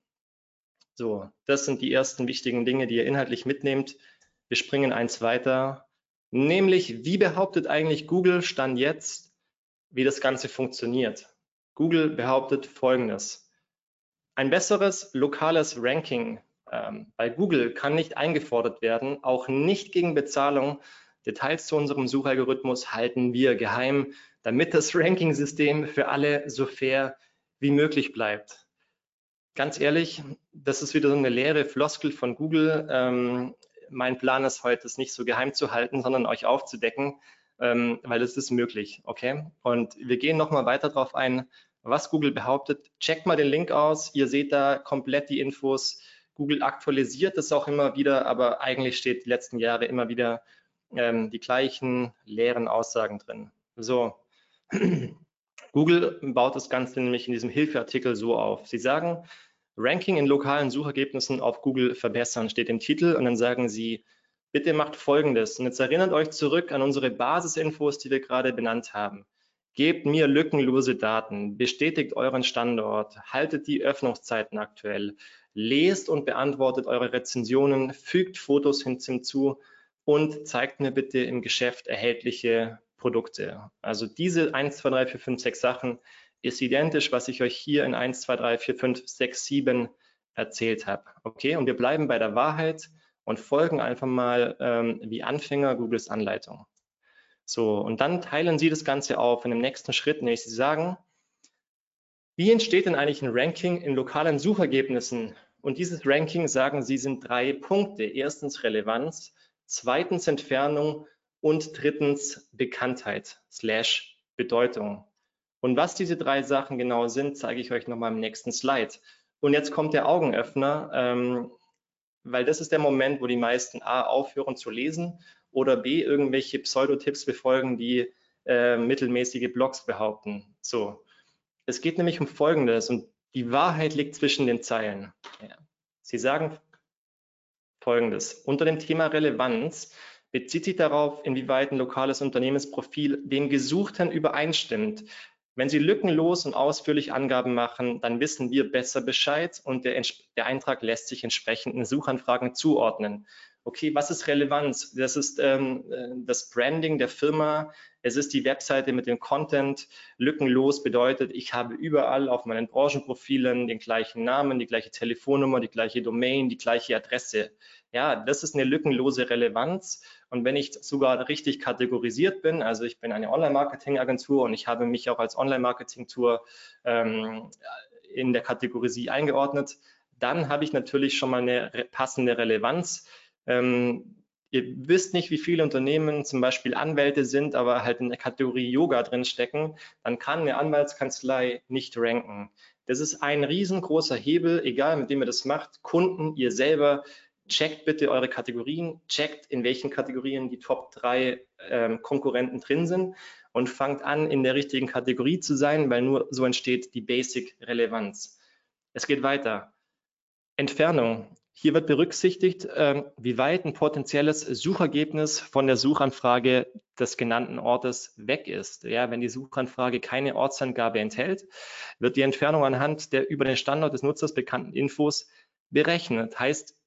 So, das sind die ersten wichtigen Dinge, die ihr inhaltlich mitnehmt. Wir springen eins weiter, nämlich wie behauptet eigentlich Google Stand jetzt, wie das Ganze funktioniert? Google behauptet Folgendes. Ein besseres lokales Ranking ähm, bei Google kann nicht eingefordert werden, auch nicht gegen Bezahlung. Details zu unserem Suchalgorithmus halten wir geheim, damit das Ranking-System für alle so fair wie möglich bleibt ganz ehrlich, das ist wieder so eine leere Floskel von Google. Ähm, mein Plan ist heute, es nicht so geheim zu halten, sondern euch aufzudecken, ähm, weil es ist möglich. Okay? Und wir gehen nochmal weiter darauf ein, was Google behauptet. Checkt mal den Link aus. Ihr seht da komplett die Infos. Google aktualisiert es auch immer wieder, aber eigentlich steht die letzten Jahre immer wieder ähm, die gleichen leeren Aussagen drin. So. Google baut das Ganze nämlich in diesem Hilfeartikel so auf. Sie sagen, Ranking in lokalen Suchergebnissen auf Google verbessern, steht im Titel. Und dann sagen sie, bitte macht Folgendes. Und jetzt erinnert euch zurück an unsere Basisinfos, die wir gerade benannt haben. Gebt mir lückenlose Daten, bestätigt euren Standort, haltet die Öffnungszeiten aktuell, lest und beantwortet eure Rezensionen, fügt Fotos hinzu und zeigt mir bitte im Geschäft erhältliche Produkte. Also diese 1, 2, 3, 4, 5, 6 Sachen ist identisch, was ich euch hier in 1, 2, 3, 4, 5, 6, 7 erzählt habe. Okay, und wir bleiben bei der Wahrheit und folgen einfach mal ähm, wie Anfänger Googles Anleitung. So, und dann teilen Sie das Ganze auf in dem nächsten Schritt, nämlich Sie sagen, wie entsteht denn eigentlich ein Ranking in lokalen Suchergebnissen? Und dieses Ranking, sagen Sie, sind drei Punkte. Erstens Relevanz, zweitens Entfernung und drittens Bekanntheit slash Bedeutung. Und was diese drei Sachen genau sind, zeige ich euch nochmal im nächsten Slide. Und jetzt kommt der Augenöffner, ähm, weil das ist der Moment, wo die meisten A aufhören zu lesen oder B irgendwelche Pseudotipps befolgen, die äh, mittelmäßige Blogs behaupten. So, es geht nämlich um Folgendes und die Wahrheit liegt zwischen den Zeilen. Ja. Sie sagen Folgendes. Unter dem Thema Relevanz bezieht sich darauf, inwieweit ein lokales Unternehmensprofil dem Gesuchten übereinstimmt. Wenn Sie lückenlos und ausführlich Angaben machen, dann wissen wir besser Bescheid und der, der Eintrag lässt sich entsprechenden Suchanfragen zuordnen. Okay, was ist Relevanz? Das ist ähm, äh, das Branding der Firma Es ist die Webseite mit dem Content. Lückenlos bedeutet, ich habe überall auf meinen Branchenprofilen den gleichen Namen, die gleiche Telefonnummer, die gleiche Domain, die gleiche Adresse. Ja, das ist eine lückenlose Relevanz. Und wenn ich sogar richtig kategorisiert bin, also ich bin eine Online-Marketing-Agentur und ich habe mich auch als Online-Marketing-Tour ähm, in der Kategorie eingeordnet, dann habe ich natürlich schon mal eine passende Relevanz. Ähm, ihr wisst nicht, wie viele Unternehmen zum Beispiel Anwälte sind, aber halt in der Kategorie Yoga drin stecken, dann kann eine Anwaltskanzlei nicht ranken. Das ist ein riesengroßer Hebel, egal mit dem ihr das macht. Kunden, ihr selber, checkt bitte eure Kategorien, checkt, in welchen Kategorien die Top 3 ähm, Konkurrenten drin sind und fangt an, in der richtigen Kategorie zu sein, weil nur so entsteht die Basic Relevanz. Es geht weiter. Entfernung. Hier wird berücksichtigt, ähm, wie weit ein potenzielles Suchergebnis von der Suchanfrage des genannten Ortes weg ist. Ja, wenn die Suchanfrage keine Ortsangabe enthält, wird die Entfernung anhand der über den Standort des Nutzers bekannten Infos berechnet. Heißt,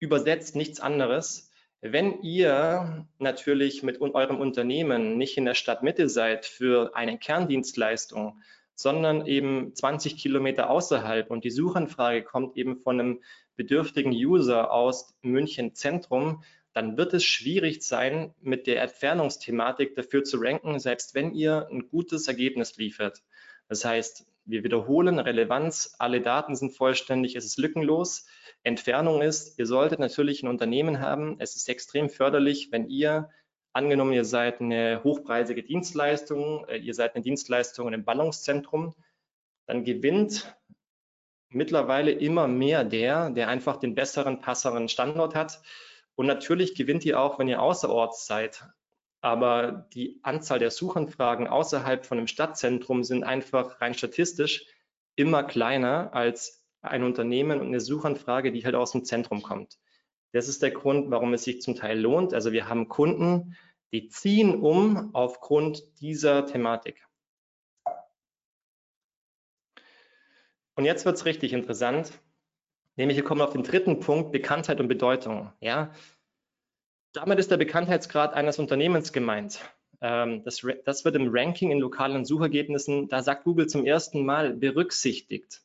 übersetzt nichts anderes. Wenn ihr natürlich mit eurem Unternehmen nicht in der Stadtmitte seid für eine Kerndienstleistung, sondern eben 20 Kilometer außerhalb und die Suchanfrage kommt eben von einem bedürftigen User aus München Zentrum, dann wird es schwierig sein, mit der Entfernungsthematik dafür zu ranken, selbst wenn ihr ein gutes Ergebnis liefert. Das heißt, wir wiederholen Relevanz, alle Daten sind vollständig, es ist lückenlos. Entfernung ist, ihr solltet natürlich ein Unternehmen haben. Es ist extrem förderlich, wenn ihr Angenommen, ihr seid eine hochpreisige Dienstleistung, äh, ihr seid eine Dienstleistung im Ballungszentrum, dann gewinnt mittlerweile immer mehr der, der einfach den besseren, passeren Standort hat. Und natürlich gewinnt ihr auch, wenn ihr außerorts seid. Aber die Anzahl der Suchanfragen außerhalb von einem Stadtzentrum sind einfach rein statistisch immer kleiner als ein Unternehmen und eine Suchanfrage, die halt aus dem Zentrum kommt. Das ist der Grund, warum es sich zum Teil lohnt. Also wir haben Kunden, die ziehen um aufgrund dieser Thematik. Und jetzt wird es richtig interessant, nämlich wir kommen auf den dritten Punkt, Bekanntheit und Bedeutung. Ja, damit ist der Bekanntheitsgrad eines Unternehmens gemeint. Ähm, das, das wird im Ranking in lokalen Suchergebnissen, da sagt Google zum ersten Mal berücksichtigt.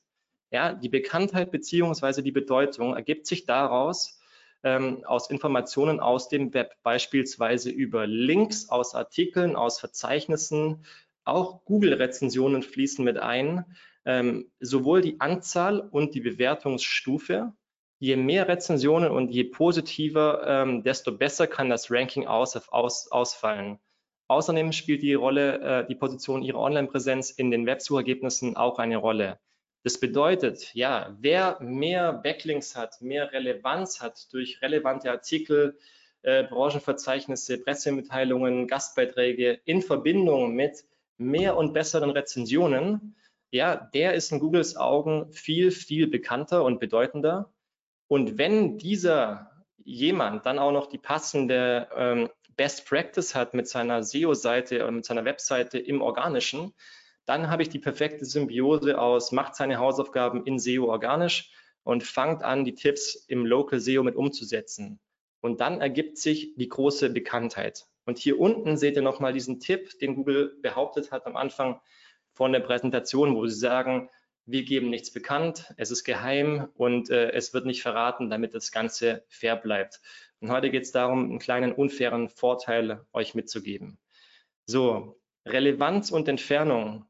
Ja, die Bekanntheit beziehungsweise die Bedeutung ergibt sich daraus, ähm, aus Informationen aus dem Web, beispielsweise über Links aus Artikeln, aus Verzeichnissen. Auch Google-Rezensionen fließen mit ein. Ähm, sowohl die Anzahl und die Bewertungsstufe. Je mehr Rezensionen und je positiver, ähm, desto besser kann das Ranking aus, aus, ausfallen. Außerdem spielt die Rolle, äh, die Position Ihrer Online-Präsenz in den Websuchergebnissen auch eine Rolle. Das bedeutet, ja, wer mehr Backlinks hat, mehr Relevanz hat durch relevante Artikel, äh, Branchenverzeichnisse, Pressemitteilungen, Gastbeiträge in Verbindung mit mehr und besseren Rezensionen, ja, der ist in Googles Augen viel, viel bekannter und bedeutender. Und wenn dieser jemand dann auch noch die passende ähm, Best Practice hat mit seiner SEO-Seite und mit seiner Webseite im Organischen, dann habe ich die perfekte Symbiose aus, macht seine Hausaufgaben in SEO organisch und fangt an, die Tipps im Local SEO mit umzusetzen. Und dann ergibt sich die große Bekanntheit. Und hier unten seht ihr nochmal diesen Tipp, den Google behauptet hat am Anfang von der Präsentation, wo sie sagen, wir geben nichts bekannt, es ist geheim und äh, es wird nicht verraten, damit das Ganze fair bleibt. Und heute geht es darum, einen kleinen unfairen Vorteil euch mitzugeben. So, Relevanz und Entfernung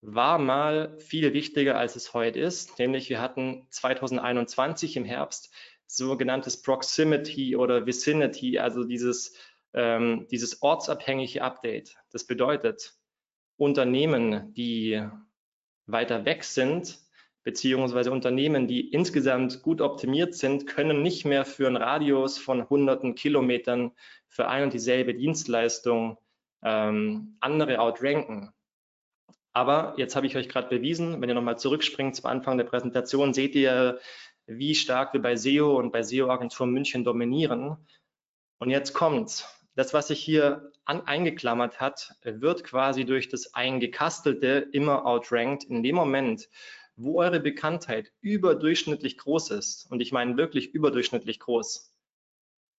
war mal viel wichtiger, als es heute ist. Nämlich wir hatten 2021 im Herbst sogenanntes Proximity oder Vicinity, also dieses, ähm, dieses ortsabhängige Update. Das bedeutet, Unternehmen, die weiter weg sind, beziehungsweise Unternehmen, die insgesamt gut optimiert sind, können nicht mehr für einen Radius von hunderten Kilometern für ein und dieselbe Dienstleistung ähm, andere outranken. Aber jetzt habe ich euch gerade bewiesen, wenn ihr nochmal zurückspringt zum Anfang der Präsentation, seht ihr, wie stark wir bei SEO und bei SEO-Agentur München dominieren. Und jetzt kommt's. Das, was sich hier an, eingeklammert hat, wird quasi durch das Eingekastelte immer outrankt. In dem Moment, wo eure Bekanntheit überdurchschnittlich groß ist, und ich meine wirklich überdurchschnittlich groß,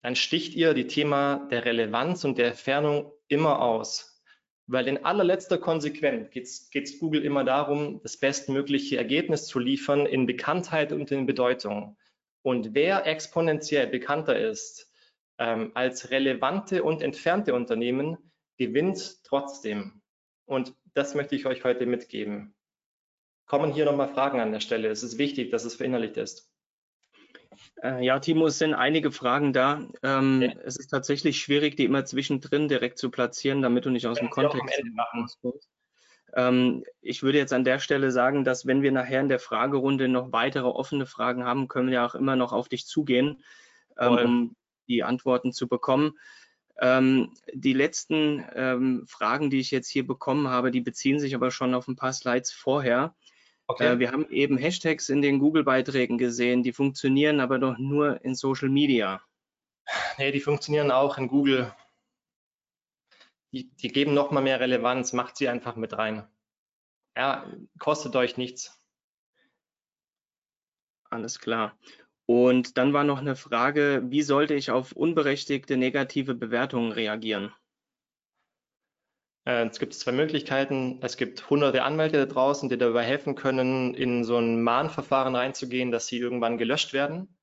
dann sticht ihr die Thema der Relevanz und der Entfernung immer aus. Weil in allerletzter Konsequenz geht es Google immer darum, das bestmögliche Ergebnis zu liefern in Bekanntheit und in Bedeutung. Und wer exponentiell bekannter ist ähm, als relevante und entfernte Unternehmen, gewinnt trotzdem. Und das möchte ich euch heute mitgeben. Kommen hier nochmal Fragen an der Stelle. Es ist wichtig, dass es verinnerlicht ist. Äh, ja, Timo, es sind einige Fragen da. Ähm, ja. Es ist tatsächlich schwierig, die immer zwischendrin direkt zu platzieren, damit du nicht aus dem Kontext machen ähm, ich würde jetzt an der Stelle sagen, dass wenn wir nachher in der Fragerunde noch weitere offene Fragen haben, können wir ja auch immer noch auf dich zugehen, ähm, um die Antworten zu bekommen. Ähm, die letzten ähm, Fragen, die ich jetzt hier bekommen habe, die beziehen sich aber schon auf ein paar Slides vorher. Okay. Äh, wir haben eben Hashtags in den Google-Beiträgen gesehen, die funktionieren aber doch nur in Social Media. Nee, die funktionieren auch in Google. Die, die geben noch mal mehr Relevanz, macht sie einfach mit rein. Ja, kostet euch nichts. Alles klar. Und dann war noch eine Frage, wie sollte ich auf unberechtigte negative Bewertungen reagieren? Äh, es gibt zwei Möglichkeiten. Es gibt hunderte Anwälte da draußen, die dabei helfen können, in so ein Mahnverfahren reinzugehen, dass sie irgendwann gelöscht werden,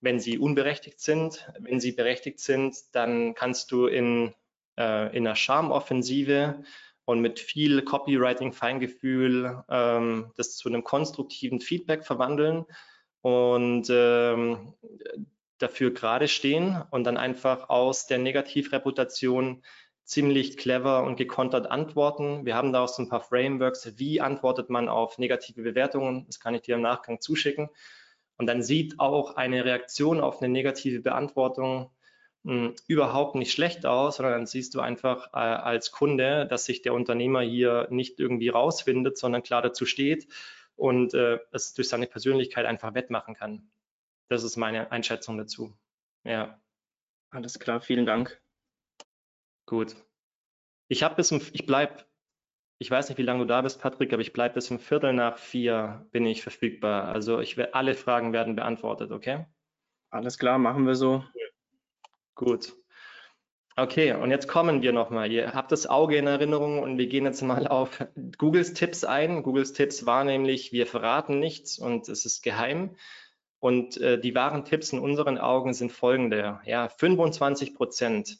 wenn sie unberechtigt sind. Wenn sie berechtigt sind, dann kannst du in, äh, in einer Schamoffensive und mit viel Copywriting-Feingefühl ähm, das zu einem konstruktiven Feedback verwandeln und ähm, dafür gerade stehen und dann einfach aus der Negativreputation ziemlich clever und gekontert antworten. Wir haben da auch so ein paar Frameworks, wie antwortet man auf negative Bewertungen. Das kann ich dir im Nachgang zuschicken. Und dann sieht auch eine Reaktion auf eine negative Beantwortung mh, hm, überhaupt nicht schlecht aus, sondern dann siehst du einfach äh, als Kunde, dass sich der Unternehmer hier nicht irgendwie rausfindet, sondern klar dazu steht und äh, es durch seine Persönlichkeit einfach wettmachen kann. Das ist meine Einschätzung dazu. Ja. Alles klar, vielen Dank. Gut. Ich habe bis um, ich bleib, ich weiß nicht, wie lange du da bist, Patrick, aber ich bleibe bis um Viertel nach vier bin ich verfügbar. Also ich werde alle Fragen werden beantwortet, okay? Alles klar, machen wir so. Gut. Okay, und jetzt kommen wir nochmal. Ihr habt das Auge in Erinnerung und wir gehen jetzt mal auf Googles Tipps ein. Googles Tipps war nämlich, wir verraten nichts und es ist geheim. Und äh, die wahren Tipps in unseren Augen sind folgende. Ja, 25 Prozent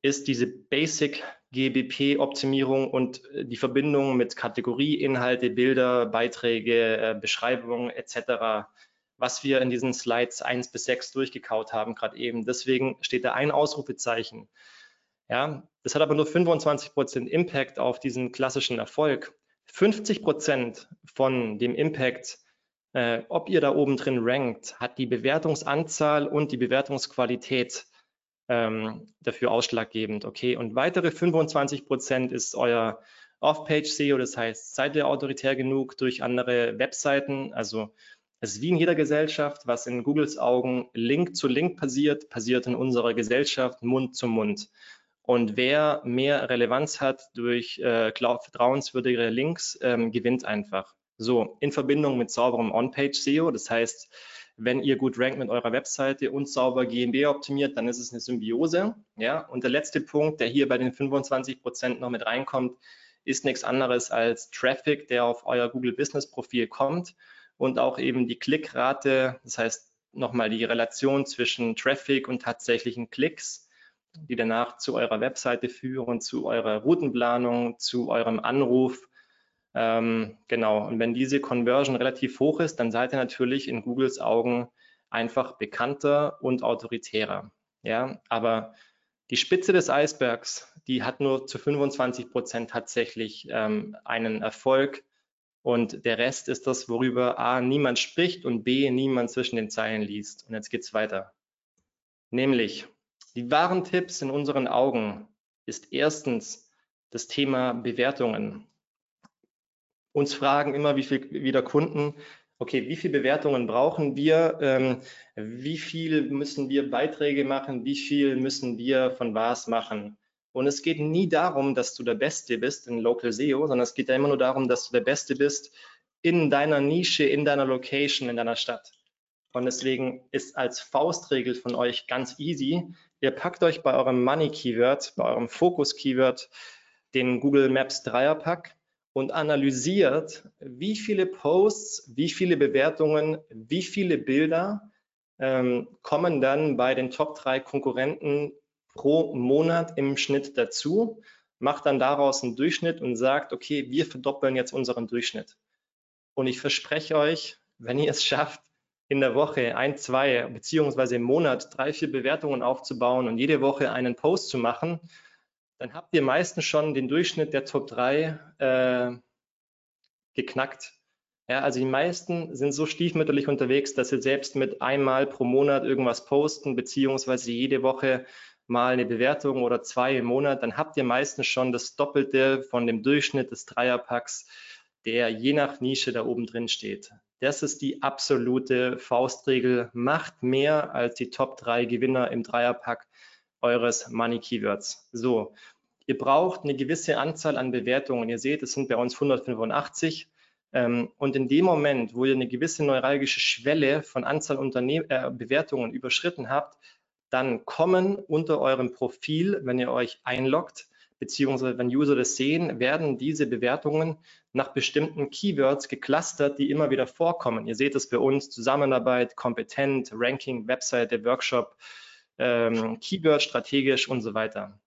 ist diese Basic GBP-Optimierung und äh, die Verbindung mit Kategorie, Inhalte, Bilder, Beiträge, äh, Beschreibungen etc., was wir in diesen Slides 1 bis 6 durchgekaut haben, gerade eben. Deswegen steht da ein Ausrufezeichen. Ja, das hat aber nur 25 Prozent Impact auf diesen klassischen Erfolg. 50 Prozent von dem Impact, äh, ob ihr da oben drin rankt, hat die Bewertungsanzahl und die Bewertungsqualität ähm, dafür ausschlaggebend. Okay, und weitere 25 Prozent ist euer Off-Page-SEO, das heißt, seid ihr autoritär genug durch andere Webseiten? Also es ist wie in jeder Gesellschaft, was in Googles Augen Link zu Link passiert, passiert in unserer Gesellschaft Mund zu Mund. Und wer mehr Relevanz hat durch äh, vertrauenswürdigere Links, ähm, gewinnt einfach. So, in Verbindung mit sauberem On-Page-SEO, das heißt, wenn ihr gut rankt mit eurer Webseite und sauber GMB optimiert, dann ist es eine Symbiose. Ja? Und der letzte Punkt, der hier bei den 25 Prozent noch mit reinkommt, ist nichts anderes als Traffic, der auf euer Google Business Profil kommt und auch eben die Klickrate, das heißt nochmal die Relation zwischen Traffic und tatsächlichen Klicks, die danach zu eurer Webseite führen, zu eurer Routenplanung, zu eurem Anruf ähm, genau, und wenn diese Conversion relativ hoch ist, dann seid ihr natürlich in Googles Augen einfach bekannter und autoritärer. Ja, aber die Spitze des Eisbergs, die hat nur zu 25 Prozent tatsächlich ähm, einen Erfolg. Und der Rest ist das, worüber A, niemand spricht und B, niemand zwischen den Zeilen liest. Und jetzt geht's weiter. Nämlich, die wahren Tipps in unseren Augen ist erstens das Thema Bewertungen uns fragen immer wie viel, wieder Kunden, okay, wie viele Bewertungen brauchen wir, ähm, wie viel müssen wir Beiträge machen, wie viel müssen wir von was machen. Und es geht nie darum, dass du der Beste bist in Local SEO, sondern es geht ja immer nur darum, dass du der Beste bist in deiner Nische, in deiner Location, in deiner Stadt. Und deswegen ist als Faustregel von euch ganz easy, Ihr packt euch bei eurem Money Keyword, bei eurem Fokus Keyword den Google Maps Dreierpack und analysiert, wie viele Posts, wie viele Bewertungen, wie viele Bilder ähm, kommen dann bei den Top 3 Konkurrenten pro Monat im Schnitt dazu, macht dann daraus einen Durchschnitt und sagt, okay, wir verdoppeln jetzt unseren Durchschnitt. Und ich verspreche euch, wenn ihr es schafft, in der Woche ein, zwei, beziehungsweise im Monat drei, vier Bewertungen aufzubauen und jede Woche einen Post zu machen, dann habt ihr meistens schon den Durchschnitt der Top 3 äh, geknackt. Ja, also die meisten sind so stiefmütterlich unterwegs, dass sie selbst mit einmal pro Monat irgendwas posten, beziehungsweise jede Woche mal eine Bewertung oder zwei im Monat, dann habt ihr meistens schon das Doppelte von dem Durchschnitt des Dreierpacks, der je nach Nische da oben drin steht. Das ist die absolute Faustregel. Macht mehr als die Top 3 Gewinner im Dreierpack eures Money Keywords. So, ihr braucht eine gewisse Anzahl an Bewertungen. Ihr seht, es sind bei uns 185. Ähm, und in dem Moment, wo ihr eine gewisse neuralgische Schwelle von Anzahl Unternehmen, äh, Bewertungen überschritten habt, dann kommen unter eurem Profil, wenn ihr euch einloggt, beziehungsweise wenn User das sehen, werden diese Bewertungen nach bestimmten Keywords geclustert, die immer wieder vorkommen. Ihr seht es bei uns, Zusammenarbeit, kompetent, Ranking, Webseite, Workshop, ähm, Keyword, strategisch und so weiter.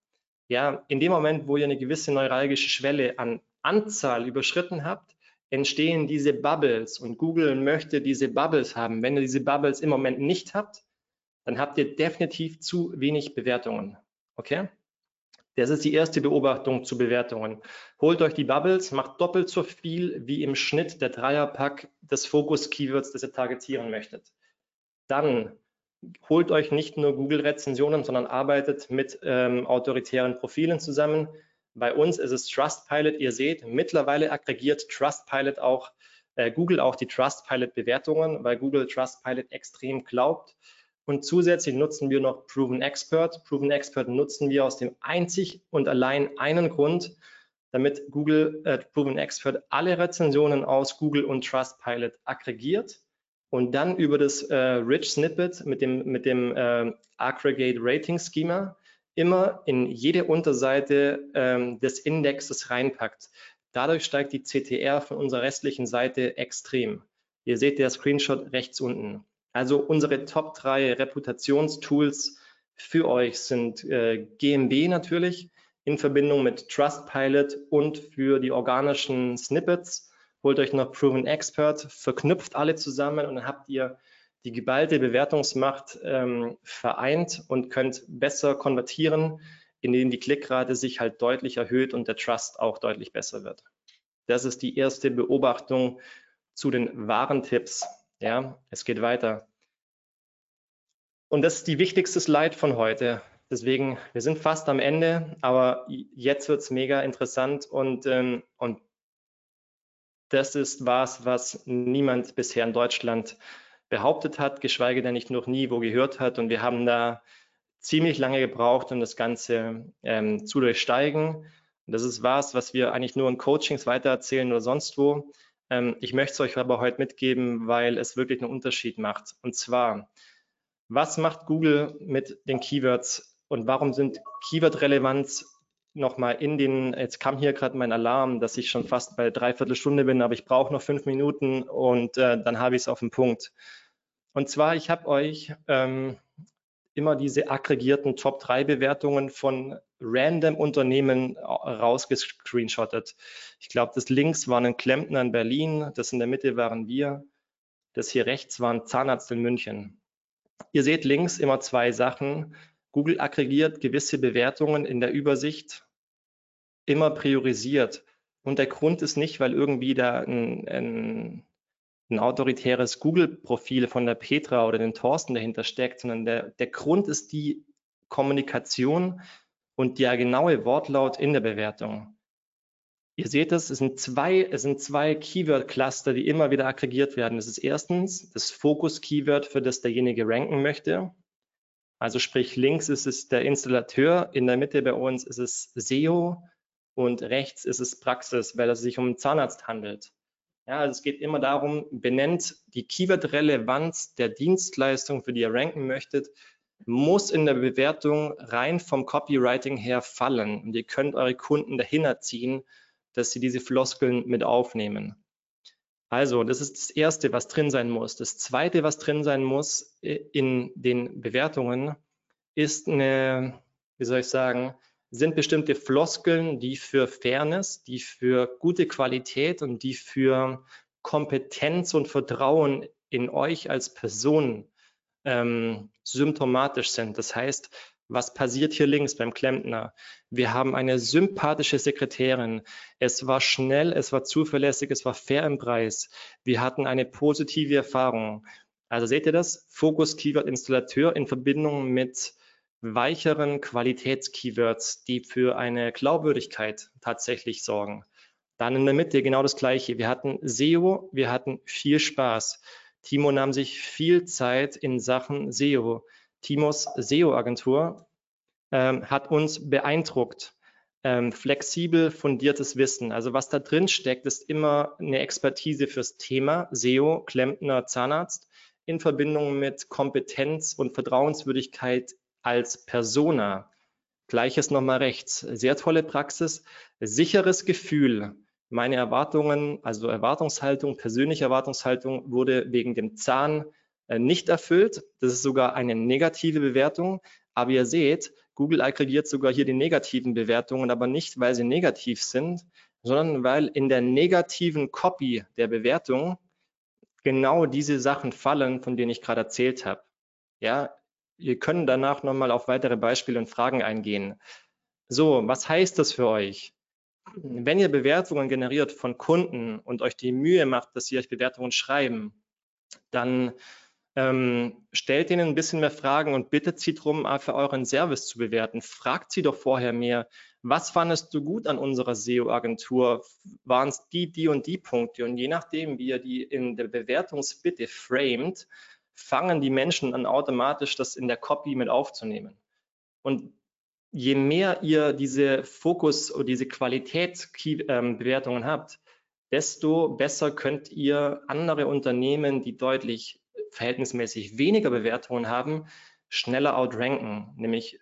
Ja, in dem Moment, wo ihr eine gewisse neuralgische Schwelle an Anzahl überschritten habt, entstehen diese Bubbles und Google möchte diese Bubbles haben. Wenn ihr diese Bubbles im Moment nicht habt, dann habt ihr definitiv zu wenig Bewertungen. Okay? Das ist die erste Beobachtung zu Bewertungen. Holt euch die Bubbles, macht doppelt so viel wie im Schnitt der Dreierpack des Fokus-Keywords, das ihr targetieren möchtet. Dann holt euch nicht nur Google-Rezensionen, sondern arbeitet mit ähm, autoritären Profilen zusammen. Bei uns ist es Trustpilot. Ihr seht, mittlerweile aggregiert Trustpilot auch, äh, Google auch die Trustpilot-Bewertungen, weil Google Trustpilot extrem glaubt. Und zusätzlich nutzen wir noch Proven Expert. Proven Expert nutzen wir aus dem einzig und allein einen Grund, damit Google äh, Proven Expert alle Rezensionen aus Google und Trustpilot aggregiert und dann über das äh, Rich Snippet mit dem, mit dem äh, Aggregate Rating Schema immer in jede Unterseite ähm, des Indexes reinpackt. Dadurch steigt die CTR von unserer restlichen Seite extrem. Ihr seht der Screenshot rechts unten. Also unsere Top 3 Reputationstools für euch sind äh, GMB natürlich in Verbindung mit Trustpilot und für die organischen Snippets. Holt euch noch Proven Expert, verknüpft alle zusammen und dann habt ihr die geballte Bewertungsmacht ähm, vereint und könnt besser konvertieren, indem die Klickrate sich halt deutlich erhöht und der Trust auch deutlich besser wird. Das ist die erste Beobachtung zu den wahren Tipps ja, es geht weiter. Und das ist die wichtigste Slide von heute. Deswegen, wir sind fast am Ende, aber jetzt wird es mega interessant und, ähm, und das ist was, was niemand bisher in Deutschland behauptet hat, geschweige denn nicht noch nie wo gehört hat. Und wir haben da ziemlich lange gebraucht, um das Ganze ähm, zu durchsteigen. Und das ist was, was wir eigentlich nur in Coachings weitererzählen oder sonst wo. Ähm, ich möchte es euch aber heute mitgeben, weil es wirklich einen Unterschied macht. Und zwar, was macht Google mit den Keywords und warum sind Keyword-Relevanz nochmal in den, jetzt kam hier gerade mein Alarm, dass ich schon fast bei dreiviertel Stunde bin, aber ich brauche noch fünf Minuten und äh, dann habe ich es auf den Punkt. Und zwar, ich habe euch ähm, immer diese aggregierten Top-3-Bewertungen von random Unternehmen rausgescreenshottet. Ich glaube, das links war ein Klempner in Berlin, das in der Mitte waren wir, das hier rechts war ein Zahnarzt in München. Ihr seht links immer zwei Sachen. Google aggregiert gewisse Bewertungen in der Übersicht, immer priorisiert. Und der Grund ist nicht, weil irgendwie da ein, ein ein autoritäres Google-Profil von der Petra oder den Thorsten dahinter steckt, sondern der, der Grund ist die Kommunikation und der genaue Wortlaut in der Bewertung. Ihr seht es, es sind zwei, es sind zwei Keyword-Cluster, die immer wieder aggregiert werden. Das ist erstens das Fokus-Keyword, für das derjenige ranken möchte. Also sprich, links ist es der Installateur, in der Mitte bei uns ist es SEO und rechts ist es Praxis, weil es sich um einen Zahnarzt handelt. Ja, also es geht immer darum, benennt die Keyword-Relevanz der Dienstleistung, für die ihr ranken möchtet, muss in der Bewertung rein vom Copywriting her fallen. Und ihr könnt eure Kunden dahin erziehen, dass sie diese Floskeln mit aufnehmen. Also, das ist das Erste, was drin sein muss. Das Zweite, was drin sein muss in den Bewertungen, ist eine, wie soll ich sagen, sind bestimmte Floskeln, die für Fairness, die für gute Qualität und die für Kompetenz und Vertrauen in euch als Person ähm, symptomatisch sind. Das heißt, was passiert hier links beim Klempner? Wir haben eine sympathische Sekretärin. Es war schnell, es war zuverlässig, es war fair im Preis. Wir hatten eine positive Erfahrung. Also seht ihr das? Fokus Keyword Installateur in Verbindung mit weicheren Qualitätskeywords, die für eine Glaubwürdigkeit tatsächlich sorgen. Dann in der Mitte genau das Gleiche. Wir hatten SEO, wir hatten viel Spaß. Timo nahm sich viel Zeit in Sachen SEO. Timos SEO-Agentur ähm, hat uns beeindruckt. Ähm, flexibel fundiertes Wissen. Also was da drin steckt, ist immer eine Expertise fürs Thema SEO, Klempner, Zahnarzt in Verbindung mit Kompetenz und Vertrauenswürdigkeit als Persona. Gleiches nochmal rechts. Sehr tolle Praxis, sicheres Gefühl. Meine Erwartungen, also Erwartungshaltung, persönliche Erwartungshaltung wurde wegen dem Zahn äh, nicht erfüllt. Das ist sogar eine negative Bewertung. Aber ihr seht, Google aggregiert sogar hier die negativen Bewertungen, aber nicht, weil sie negativ sind, sondern weil in der negativen Copy der Bewertung genau diese Sachen fallen, von denen ich gerade erzählt habe. Ja, wir können danach nochmal auf weitere Beispiele und Fragen eingehen. So, was heißt das für euch? Wenn ihr Bewertungen generiert von Kunden und euch die Mühe macht, dass sie euch Bewertungen schreiben, dann ähm, stellt ihnen ein bisschen mehr Fragen und bittet sie darum, für euren Service zu bewerten. Fragt sie doch vorher mehr, was fandest du gut an unserer SEO-Agentur? Waren es die, die und die Punkte? Und je nachdem, wie ihr die in der Bewertungsbitte framed, fangen die Menschen an automatisch das in der Copy mit aufzunehmen. Und je mehr ihr diese Fokus oder diese Qualitätsbewertungen habt, desto besser könnt ihr andere Unternehmen, die deutlich verhältnismäßig weniger Bewertungen haben, schneller outranken. Nämlich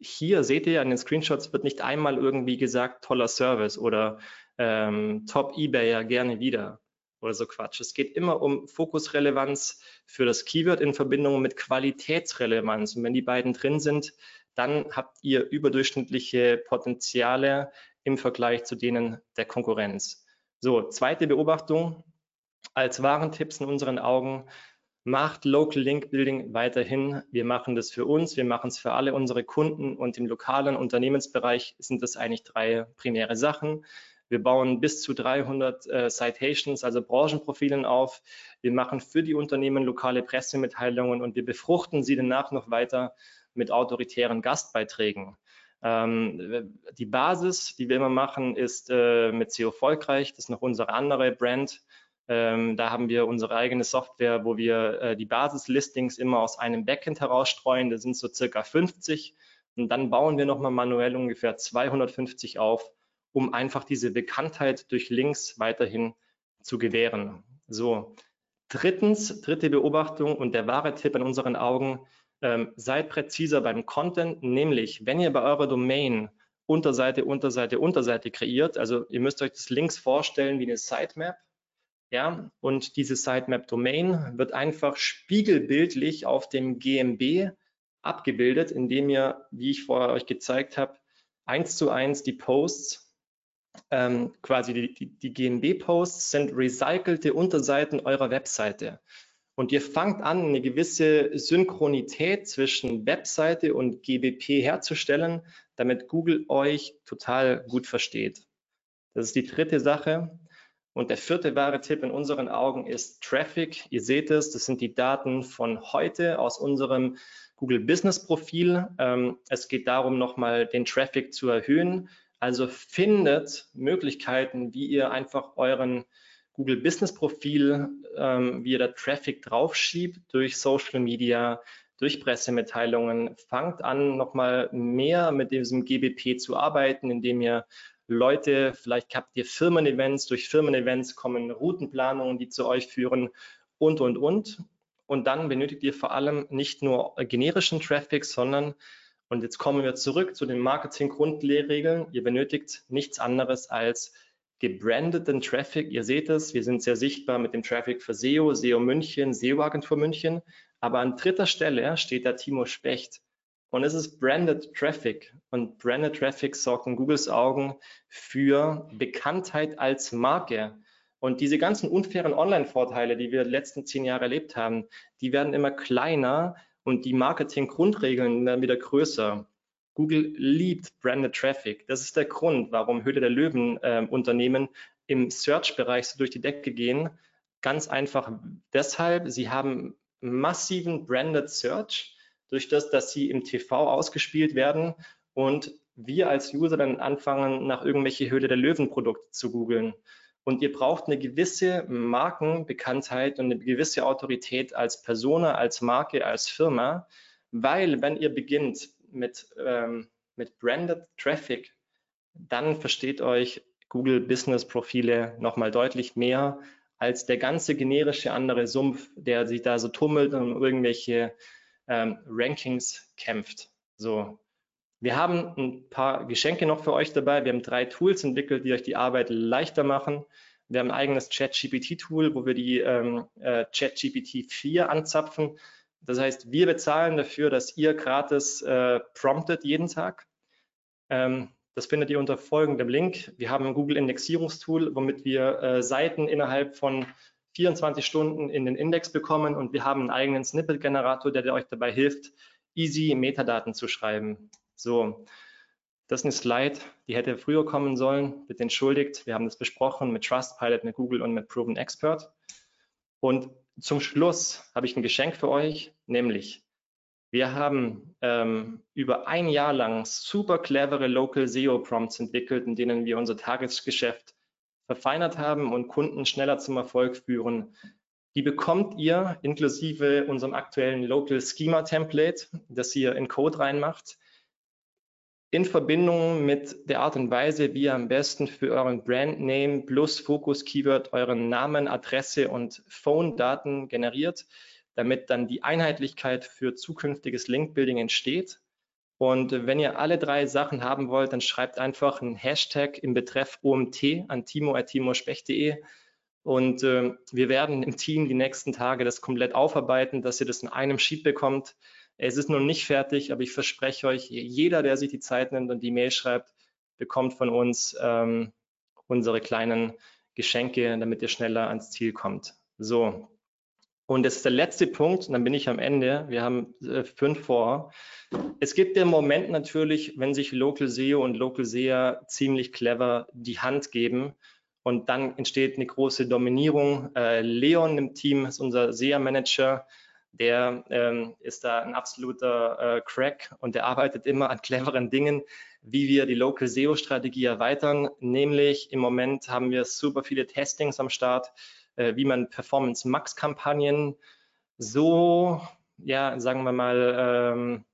hier seht ihr an den Screenshots wird nicht einmal irgendwie gesagt, toller Service oder ähm, Top Ebayer gerne wieder oder so Quatsch. Es geht immer um Fokusrelevanz für das Keyword in Verbindung mit Qualitätsrelevanz. Und wenn die beiden drin sind, dann habt ihr überdurchschnittliche Potenziale im Vergleich zu denen der Konkurrenz. So, zweite Beobachtung. Als Warentipps in unseren Augen macht Local Link Building weiterhin. Wir machen das für uns, wir machen es für alle unsere Kunden und im lokalen Unternehmensbereich sind das eigentlich drei primäre Sachen. Wir bauen bis zu 300 äh, Citations, also Branchenprofilen auf. Wir machen für die Unternehmen lokale Pressemitteilungen und wir befruchten sie danach noch weiter mit autoritären Gastbeiträgen. Ähm, die Basis, die wir immer machen, ist äh, mit SEO erfolgreich. Das ist noch unsere andere Brand. Ähm, da haben wir unsere eigene Software, wo wir äh, die Basislistings immer aus einem Backend herausstreuen. Das sind so circa 50. Und dann bauen wir nochmal manuell ungefähr 250 auf, um einfach diese Bekanntheit durch Links weiterhin zu gewähren. So. Drittens, dritte Beobachtung und der wahre Tipp in unseren Augen, ähm, seid präziser beim Content, nämlich wenn ihr bei eurer Domain Unterseite, Unterseite, Unterseite kreiert, also ihr müsst euch das Links vorstellen wie eine Sitemap, ja, und diese Sitemap-Domain wird einfach spiegelbildlich auf dem GMB abgebildet, indem ihr, wie ich vorher euch gezeigt habe, eins zu eins die Posts, ähm, quasi die, die, die GMB-Posts sind recycelte Unterseiten eurer Webseite. Und ihr fangt an, eine gewisse Synchronität zwischen Webseite und GBP herzustellen, damit Google euch total gut versteht. Das ist die dritte Sache. Und der vierte wahre Tipp in unseren Augen ist Traffic. Ihr seht es, das sind die Daten von heute aus unserem Google Business Profil. Ähm, es geht darum, nochmal den Traffic zu erhöhen. Also findet Möglichkeiten, wie ihr einfach euren Google Business Profil, ähm, wie ihr da Traffic draufschiebt durch Social Media, durch Pressemitteilungen. Fangt an, nochmal mehr mit diesem GBP zu arbeiten, indem ihr Leute, vielleicht habt ihr Firmen-Events, durch Firmen-Events kommen Routenplanungen, die zu euch führen und, und, und. und dann benötigt ihr vor allem nicht nur generischen Traffic, sondern, und jetzt kommen wir zurück zu den Marketing-Grundregeln, ihr benötigt nichts anderes als gebrandeten Traffic. Ihr seht es, wir sind sehr sichtbar mit dem Traffic für SEO, SEO München, SEO Agentur München. Aber an dritter Stelle steht da Timo Specht. Und es ist Branded Traffic. Und Branded Traffic sorgt in Googles Augen für Bekanntheit als Marke. Und diese ganzen unfairen Online-Vorteile, die wir die letzten zehn Jahre erlebt haben, die werden immer kleiner und die Marketing-Grundregeln werden wieder größer. Google liebt Branded Traffic. Das ist der Grund, warum Höhle der Löwen äh, Unternehmen im Search-Bereich so durch die Decke gehen. Ganz einfach deshalb, sie haben massiven Branded Search durch das, dass sie im TV ausgespielt werden und wir als User dann anfangen, nach irgendwelche Höhle der Löwen Produkte zu googeln. Und ihr braucht eine gewisse Markenbekanntheit und eine gewisse Autorität als Persona, als Marke, als Firma, weil wenn ihr beginnt, mit, ähm, mit Branded Traffic, dann versteht euch Google Business Profile nochmal deutlich mehr als der ganze generische andere Sumpf, der sich da so tummelt und um irgendwelche ähm, Rankings kämpft. So. Wir haben ein paar Geschenke noch für euch dabei. Wir haben drei Tools entwickelt, die euch die Arbeit leichter machen. Wir haben ein eigenes ChatGPT-Tool, wo wir die ähm, äh, ChatGPT 4 anzapfen. Das heißt, wir bezahlen dafür, dass ihr gratis äh, promptet jeden Tag. Ähm, das findet ihr unter folgendem Link. Wir haben ein Google Indexierungstool, womit wir äh, Seiten innerhalb von 24 Stunden in den Index bekommen und wir haben einen eigenen Snippet-Generator, der, der euch dabei hilft, easy Metadaten zu schreiben. So, das ist eine Slide, die hätte früher kommen sollen. Bitte entschuldigt, wir haben das besprochen mit Trustpilot, mit Google und mit Proven Expert. Und zum Schluss habe ich ein Geschenk für euch, nämlich wir haben ähm, über ein Jahr lang super clevere Local SEO Prompts entwickelt, in denen wir unser Tagesgeschäft verfeinert haben und Kunden schneller zum Erfolg führen. Die bekommt ihr inklusive unserem aktuellen Local Schema Template, das ihr in Code reinmacht in Verbindung mit der Art und Weise, wie ihr am besten für euren Brandname plus Fokus Keyword euren Namen, Adresse und Phone-Daten generiert, damit dann die Einheitlichkeit für zukünftiges Link-Building entsteht. Und wenn ihr alle drei Sachen haben wollt, dann schreibt einfach einen Hashtag im Betreff OMT an timo.timospecht.de und äh, wir werden im Team die nächsten Tage das komplett aufarbeiten, dass ihr das in einem Sheet bekommt es ist noch nicht fertig, aber ich verspreche euch, jeder, der sich die Zeit nimmt und die Mail schreibt, bekommt von uns ähm, unsere kleinen Geschenke, damit ihr schneller ans Ziel kommt. So. Und das ist der letzte Punkt, und dann bin ich am Ende. Wir haben äh, fünf vor. Es gibt den Moment natürlich, wenn sich Local SEO und Local SEA ziemlich clever die Hand geben und dann entsteht eine große Dominierung. Äh, Leon im Team ist unser SEA-Manager der ähm, ist da ein absoluter äh, Crack und der arbeitet immer an cleveren Dingen, wie wir die Local SEO-Strategie erweitern. Nämlich im Moment haben wir super viele Testings am Start, äh, wie man Performance Max-Kampagnen so, ja, sagen wir mal, ähm,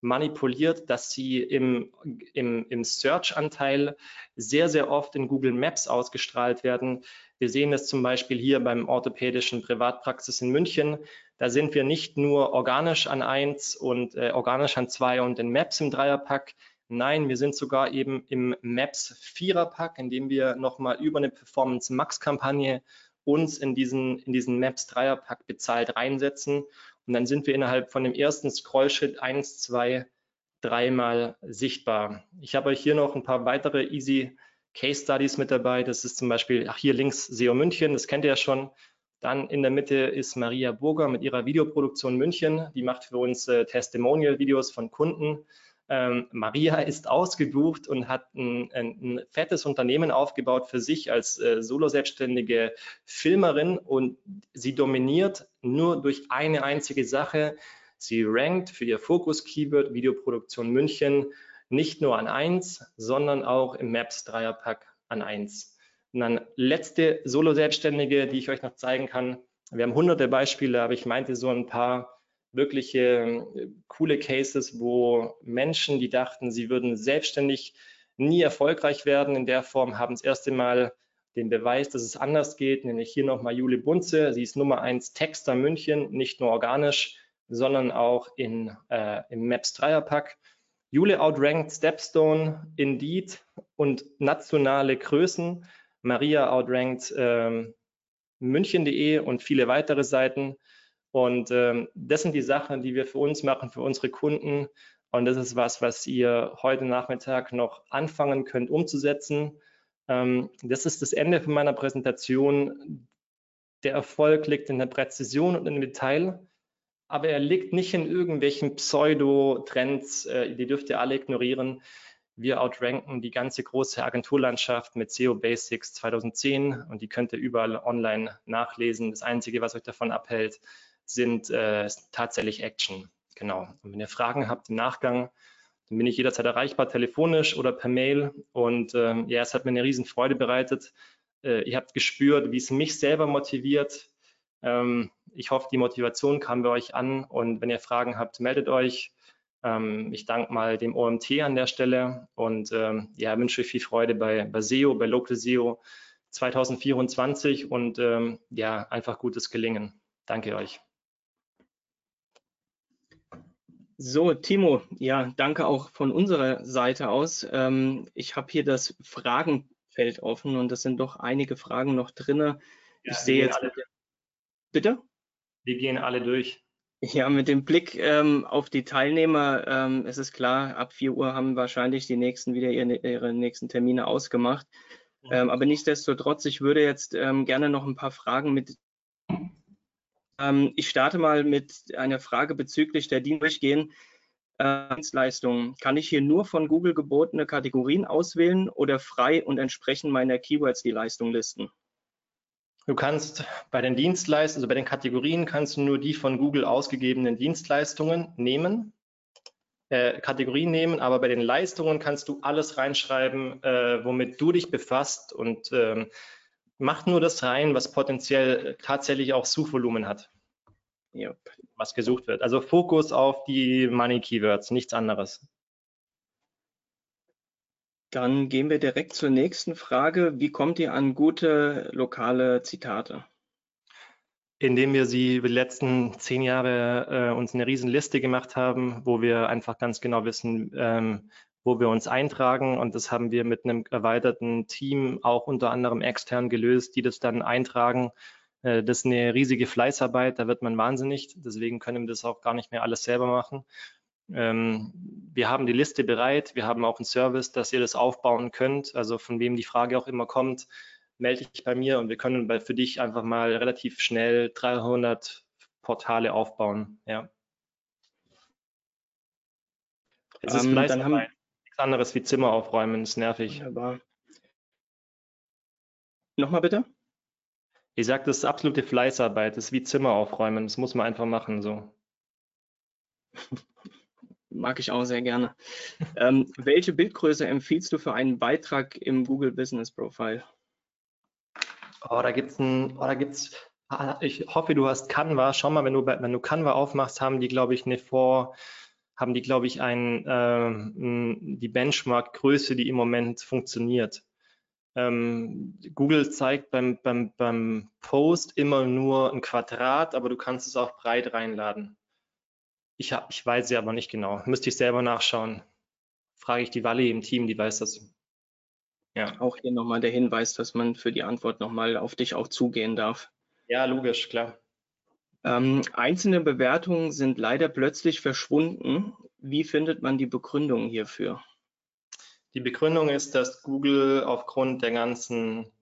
manipuliert, dass sie im, im, im Search-Anteil sehr, sehr oft in Google Maps ausgestrahlt werden. Wir sehen das zum Beispiel hier beim orthopädischen Privatpraxis in München. Da sind wir nicht nur organisch an eins und äh, organisch an zwei und in Maps im Dreierpack. Nein, wir sind sogar eben im Maps Viererpack, indem wir nochmal über eine Performance Max Kampagne uns in diesen, in diesen Maps Dreierpack bezahlt reinsetzen. Und dann sind wir innerhalb von dem ersten Scrollschritt eins, zwei, dreimal sichtbar. Ich habe euch hier noch ein paar weitere easy Case Studies mit dabei. Das ist zum Beispiel, ach hier links SEO München, das kennt ihr ja schon. Dann in der Mitte ist Maria Burger mit ihrer Videoproduktion München. Die macht für uns äh, Testimonial-Videos von Kunden. Ähm, Maria ist ausgebucht und hat ein, ein, ein, fettes Unternehmen aufgebaut für sich als äh, solo-selbstständige Filmerin und sie dominiert nur durch eine einzige Sache. Sie rankt für ihr Fokus-Keyword Videoproduktion München nicht nur an eins, sondern auch im Maps Dreierpack an eins. Und dann letzte Solo-Selbstständige, die ich euch noch zeigen kann. Wir haben hunderte Beispiele, aber ich meinte so ein paar wirkliche coole Cases, wo Menschen, die dachten, sie würden selbstständig nie erfolgreich werden in der Form, haben das erste Mal den Beweis, dass es anders geht, nämlich hier nochmal Jule Bunze. Sie ist Nummer 1 Texter München, nicht nur organisch, sondern auch in, äh, im Maps Dreierpack. Jule outrankt Stepstone, Indeed und nationale Größen. Maria outrankt ähm, München.de und viele weitere Seiten. Und ähm, das sind die Sachen, die wir für uns machen, für unsere Kunden. Und das ist was, was ihr heute Nachmittag noch anfangen könnt umzusetzen. Ähm, das ist das Ende von meiner Präsentation. Der Erfolg liegt in der Präzision und im Detail, aber er liegt nicht in irgendwelchen Pseudo-Trends, äh, die dürft ihr alle ignorieren. Wir outranken die ganze große Agenturlandschaft mit SEO Basics 2010 und die könnt ihr überall online nachlesen. Das Einzige, was euch davon abhält, sind äh, tatsächlich Action. Genau. Und wenn ihr Fragen habt im Nachgang, dann bin ich jederzeit erreichbar, telefonisch oder per Mail. Und ähm, ja, es hat mir eine riesen Freude bereitet. Äh, ihr habt gespürt, wie es mich selber motiviert. Ähm, ich hoffe, die Motivation kam bei euch an. Und wenn ihr Fragen habt, meldet euch. Ähm, ich danke mal dem OMT an der Stelle und ähm, ja, wünsche viel Freude bei, bei SEO, bei Local SEO 2024 und ähm, ja, einfach gutes Gelingen. Danke euch. So, Timo, ja, danke auch von unserer Seite aus. Ähm, ich habe hier das Fragenfeld offen und es sind doch einige Fragen noch drin. Ja, ich sehe jetzt. Alle, bitte? Wir gehen alle durch. Ja, mit dem Blick ähm, auf die Teilnehmer ähm, ist es klar, ab 4 Uhr haben wahrscheinlich die nächsten wieder ihre, ihre nächsten Termine ausgemacht. Mhm. aber nichtsdestotrotz, ich würde jetzt ähm, gerne noch ein paar Fragen mit ähm, ich starte mal mit einer Frage bezüglich der Durchgehen. Äh, Dienstleistungen. Kann ich hier nur von Google gebotene Kategorien auswählen oder frei und entsprechend meiner Keywords die Leistung listen? Du kannst bei den Dienstleistungen, also bei den Kategorien, kannst du nur die von Google ausgegebenen Dienstleistungen nehmen, äh, Kategorien nehmen, aber bei den Leistungen kannst du alles reinschreiben, äh, womit du dich befasst und ähm, macht nur das rein, was potenziell tatsächlich auch Suchvolumen hat. Was gesucht wird. Also Fokus auf die Money Keywords, nichts anderes. Dann gehen wir direkt zur nächsten Frage. Wie kommt ihr an gute lokale Zitate? Indem wir sie über die letzten zehn Jahre äh, uns eine riesen Liste gemacht haben, wo wir einfach ganz genau wissen, ähm, wo wir uns eintragen. Und das haben wir mit einem erweiterten Team auch unter anderem extern gelöst, die das dann eintragen. Äh, das ist eine riesige Fleißarbeit, da wird man wahnsinnig. Deswegen können wir das auch gar nicht mehr alles selber machen. Ähm, wir haben die Liste bereit. Wir haben auch einen Service, dass ihr das aufbauen könnt. Also von wem die Frage auch immer kommt, melde dich bei mir und wir können für dich einfach mal relativ schnell 300 Portale aufbauen. Ja. Es ist ähm, dann haben, anderes wie Zimmer aufräumen, ist nervig. Wunderbar. Nochmal bitte? Ich sage, das ist absolute Fleißarbeit, das ist wie Zimmer aufräumen, das muss man einfach machen so. Mag ich auch sehr gerne. ähm, welche Bildgröße empfiehlst du für einen Beitrag im Google Business Profile? Oh, da gibt's ein, oh, ah, ich hoffe, du hast Canva. Schau mal, wenn du, wenn du Canva aufmachst, haben die, glaube ich, eine vor, haben die, glaube ich, ein, äh, die Benchmark-Größe, die im Moment funktioniert. Ähm, Google zeigt beim, beim, beim Post immer nur ein Quadrat, aber du kannst es auch breit reinladen. Ich, hab, ich weiß sie aber nicht genau. Müsste ich selber nachschauen. Frage ich die Wally im Team, die weiß das. Ja. Auch hier nochmal der Hinweis, dass man für die Antwort nochmal auf dich auch zugehen darf. Ja, logisch, klar. Ähm, einzelne Bewertungen sind leider plötzlich verschwunden. Wie findet man die Begründung hierfür? Die Begründung ist, dass Google aufgrund der ganzen,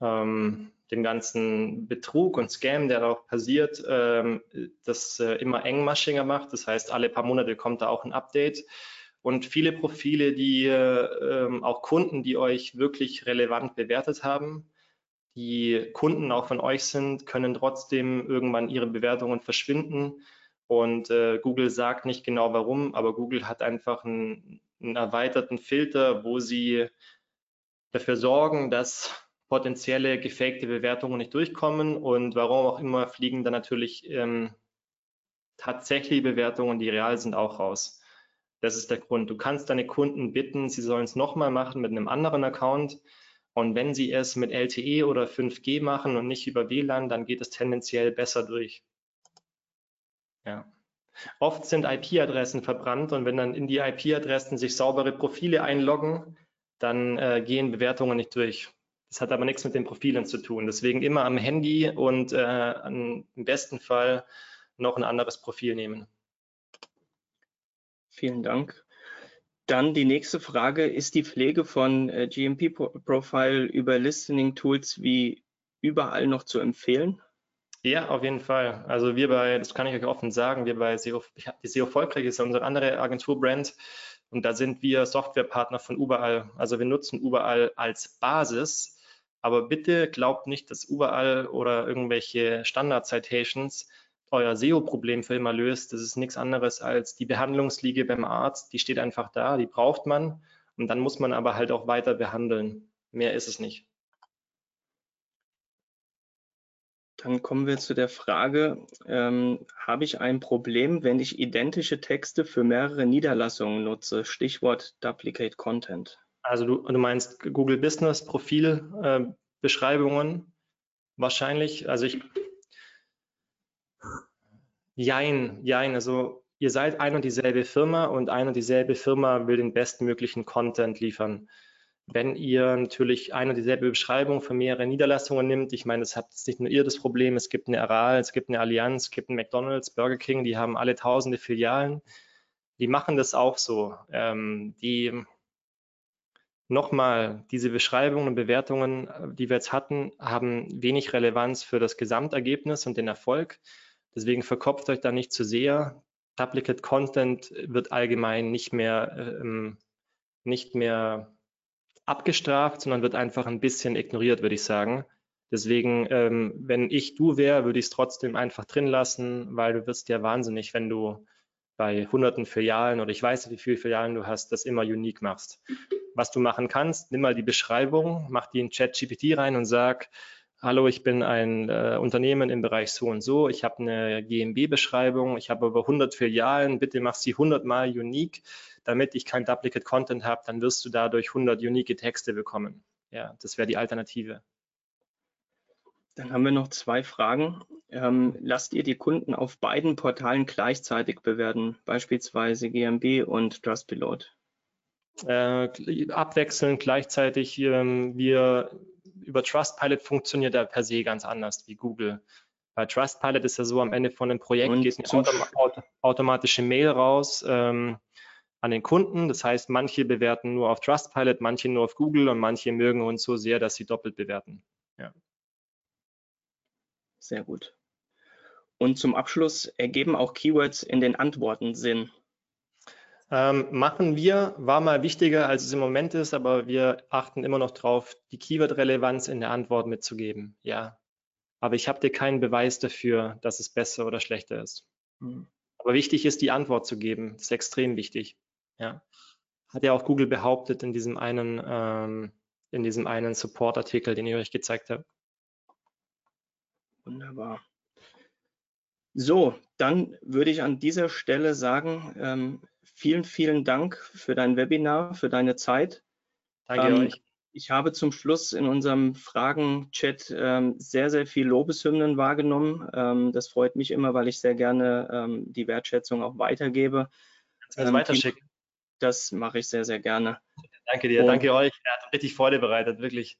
ähm, dem ganzen Betrug und Scam, der auch passiert, ähm, das äh, immer engmaschiger macht. Das heißt, alle paar Monate kommt da auch ein Update. Und viele Profile, die äh, auch Kunden, die euch wirklich relevant bewertet haben, die Kunden auch von euch sind, können trotzdem irgendwann ihre Bewertungen verschwinden. Und äh, Google sagt nicht genau warum, aber Google hat einfach einen, einen erweiterten Filter, wo sie dafür sorgen, dass potenzielle gefakte Bewertungen nicht durchkommen. Und warum auch immer fliegen dann natürlich ähm, tatsächliche Bewertungen, die real sind, auch raus. Das ist der Grund. Du kannst deine Kunden bitten, sie sollen es nochmal machen mit einem anderen Account Und wenn Sie es mit LTE oder 5G machen und nicht über WLAN, dann geht es tendenziell besser durch. Ja. Oft sind IP-Adressen verbrannt und wenn dann in die IP-Adressen sich saubere Profile einloggen, dann äh, gehen Bewertungen nicht durch. Das hat aber nichts mit den Profilen zu tun. Deswegen immer am Handy und äh, im besten Fall noch ein anderes Profil nehmen. Vielen Dank. Dann die nächste Frage, ist die Pflege von äh, GMP-Profile über Listening-Tools wie überall noch zu empfehlen? Ja, auf jeden Fall. Also wir bei, das kann ich euch offen sagen, wir bei SEO, die SEO Volkreich ist unsere andere Agenturbrand und da sind wir Softwarepartner von überall. Also wir nutzen überall als Basis, aber bitte glaubt nicht, dass überall oder irgendwelche Standard-Citations euer SEO-Problem für immer löst. Das ist nichts anderes als die Behandlungsliege beim Arzt. Die steht einfach da, die braucht man und dann muss man aber halt auch weiter behandeln. Mehr ist es nicht. Dann kommen wir zu der Frage, ähm, habe ich ein Problem, wenn ich identische Texte für mehrere Niederlassungen nutze? Stichwort Duplicate Content. Also du, du meinst Google Business Profil äh, Beschreibungen wahrscheinlich. Also ich Jein, jein. Also ihr seid ein und dieselbe Firma und ein und dieselbe Firma will den bestmöglichen Content liefern. Wenn ihr natürlich eine und dieselbe Beschreibung für mehrere Niederlassungen nimmt, ich meine, es hat nicht nur ihr das Problem, es gibt eine Aral, es gibt eine Allianz, es gibt einen McDonalds, Burger King, die haben alle tausende Filialen. Die machen das auch so. Ähm, die nochmal, diese Beschreibungen und Bewertungen, die wir jetzt hatten, haben wenig Relevanz für das Gesamtergebnis und den Erfolg. Deswegen verkopft euch da nicht zu sehr. Duplicate Content wird allgemein nicht mehr, ähm, nicht mehr abgestraft, sondern wird einfach ein bisschen ignoriert, würde ich sagen. Deswegen, ähm, wenn ich du wäre, würde ich es trotzdem einfach drin lassen, weil du wirst ja wahnsinnig, wenn du bei hunderten Filialen oder ich weiß nicht, wie viele Filialen du hast, das immer unique machst. Was du machen kannst, nimm mal die Beschreibung, mach die in Chat-GPT rein und sag, hallo, ich bin ein äh, Unternehmen im Bereich so und so, ich habe eine GMB-Beschreibung, ich habe über 100 Filialen, bitte mach sie 100 mal unique, damit ich kein Duplicate Content habe, dann wirst du dadurch 100 unique Texte bekommen. Ja, das wäre die Alternative. Dann haben wir noch zwei Fragen. Ähm, lasst ihr die Kunden auf beiden Portalen gleichzeitig bewerten, beispielsweise GMB und Trustpilot? Äh, abwechselnd gleichzeitig. Ähm, wir über Trustpilot funktioniert er per se ganz anders wie Google. Bei Trustpilot ist ja so, am Ende von einem Projekt Und geht eine autom auto automatische Mail raus ähm, an den Kunden. Das heißt, manche bewerten nur auf Trustpilot, manche nur auf Google und manche mögen uns so sehr, dass sie doppelt bewerten. Ja. Sehr gut. Und zum Abschluss ergeben auch Keywords in den Antworten Sinn. Ähm, machen wir, war mal wichtiger, als es im Moment ist, aber wir achten immer noch drauf, die Keyword-Relevanz in der Antwort mitzugeben. Ja. Aber ich habe dir keinen Beweis dafür, dass es besser oder schlechter ist. Mhm. Aber wichtig ist, die Antwort zu geben. Das ist extrem wichtig. Ja. Hat ja auch Google behauptet in diesem einen, ähm, in diesem einen Support-Artikel, den ich euch gezeigt habe. Wunderbar. So, dann würde ich an dieser Stelle sagen, ähm, vielen, vielen Dank für dein Webinar, für deine Zeit. Danke ähm, euch. Ich habe zum Schluss in unserem Fragen-Chat ähm, sehr, sehr viel Lobeshymnen wahrgenommen. Ähm, das freut mich immer, weil ich sehr gerne ähm, die Wertschätzung auch weitergebe. Also weiterschicken. Das mache ich sehr, sehr gerne. Danke dir, und, danke euch. Er hat richtig Freude bereitet, wirklich.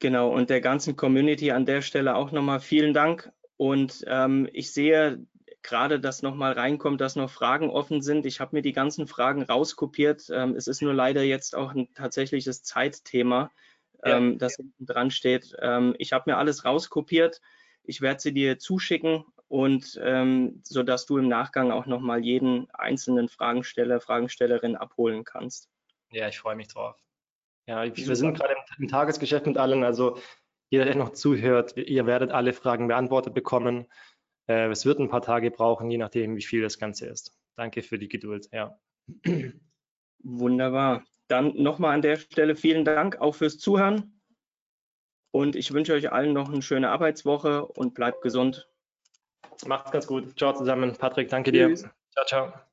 Genau, und der ganzen Community an der Stelle auch nochmal vielen Dank. Und ähm, ich sehe, gerade, dass nochmal reinkommt, dass noch Fragen offen sind. Ich habe mir die ganzen Fragen rauskopiert. Ähm, es ist nur leider jetzt auch ein tatsächliches Zeitthema, ja. ähm, das hinten dran steht. Ähm, ich habe mir alles rauskopiert. Ich werde sie dir zuschicken und ähm, so dass du im Nachgang auch nochmal jeden einzelnen Fragensteller, Fragenstellerin abholen kannst. Ja, ich freue mich drauf. Ja, wir Super. sind gerade im, im Tagesgeschäft mit allen, also jeder, der noch zuhört, ihr werdet alle Fragen beantwortet bekommen. Äh, es wird ein paar Tage brauchen, je nachdem, wie viel das Ganze ist. Danke für die Geduld. Ja. Wunderbar. Dann nochmal an der Stelle vielen Dank auch fürs Zuhören. Und ich wünsche euch allen noch eine schöne Arbeitswoche und bleibt gesund. Macht's ganz gut. Ciao zusammen. Patrick, danke Tschüss. dir. Ciao, ciao.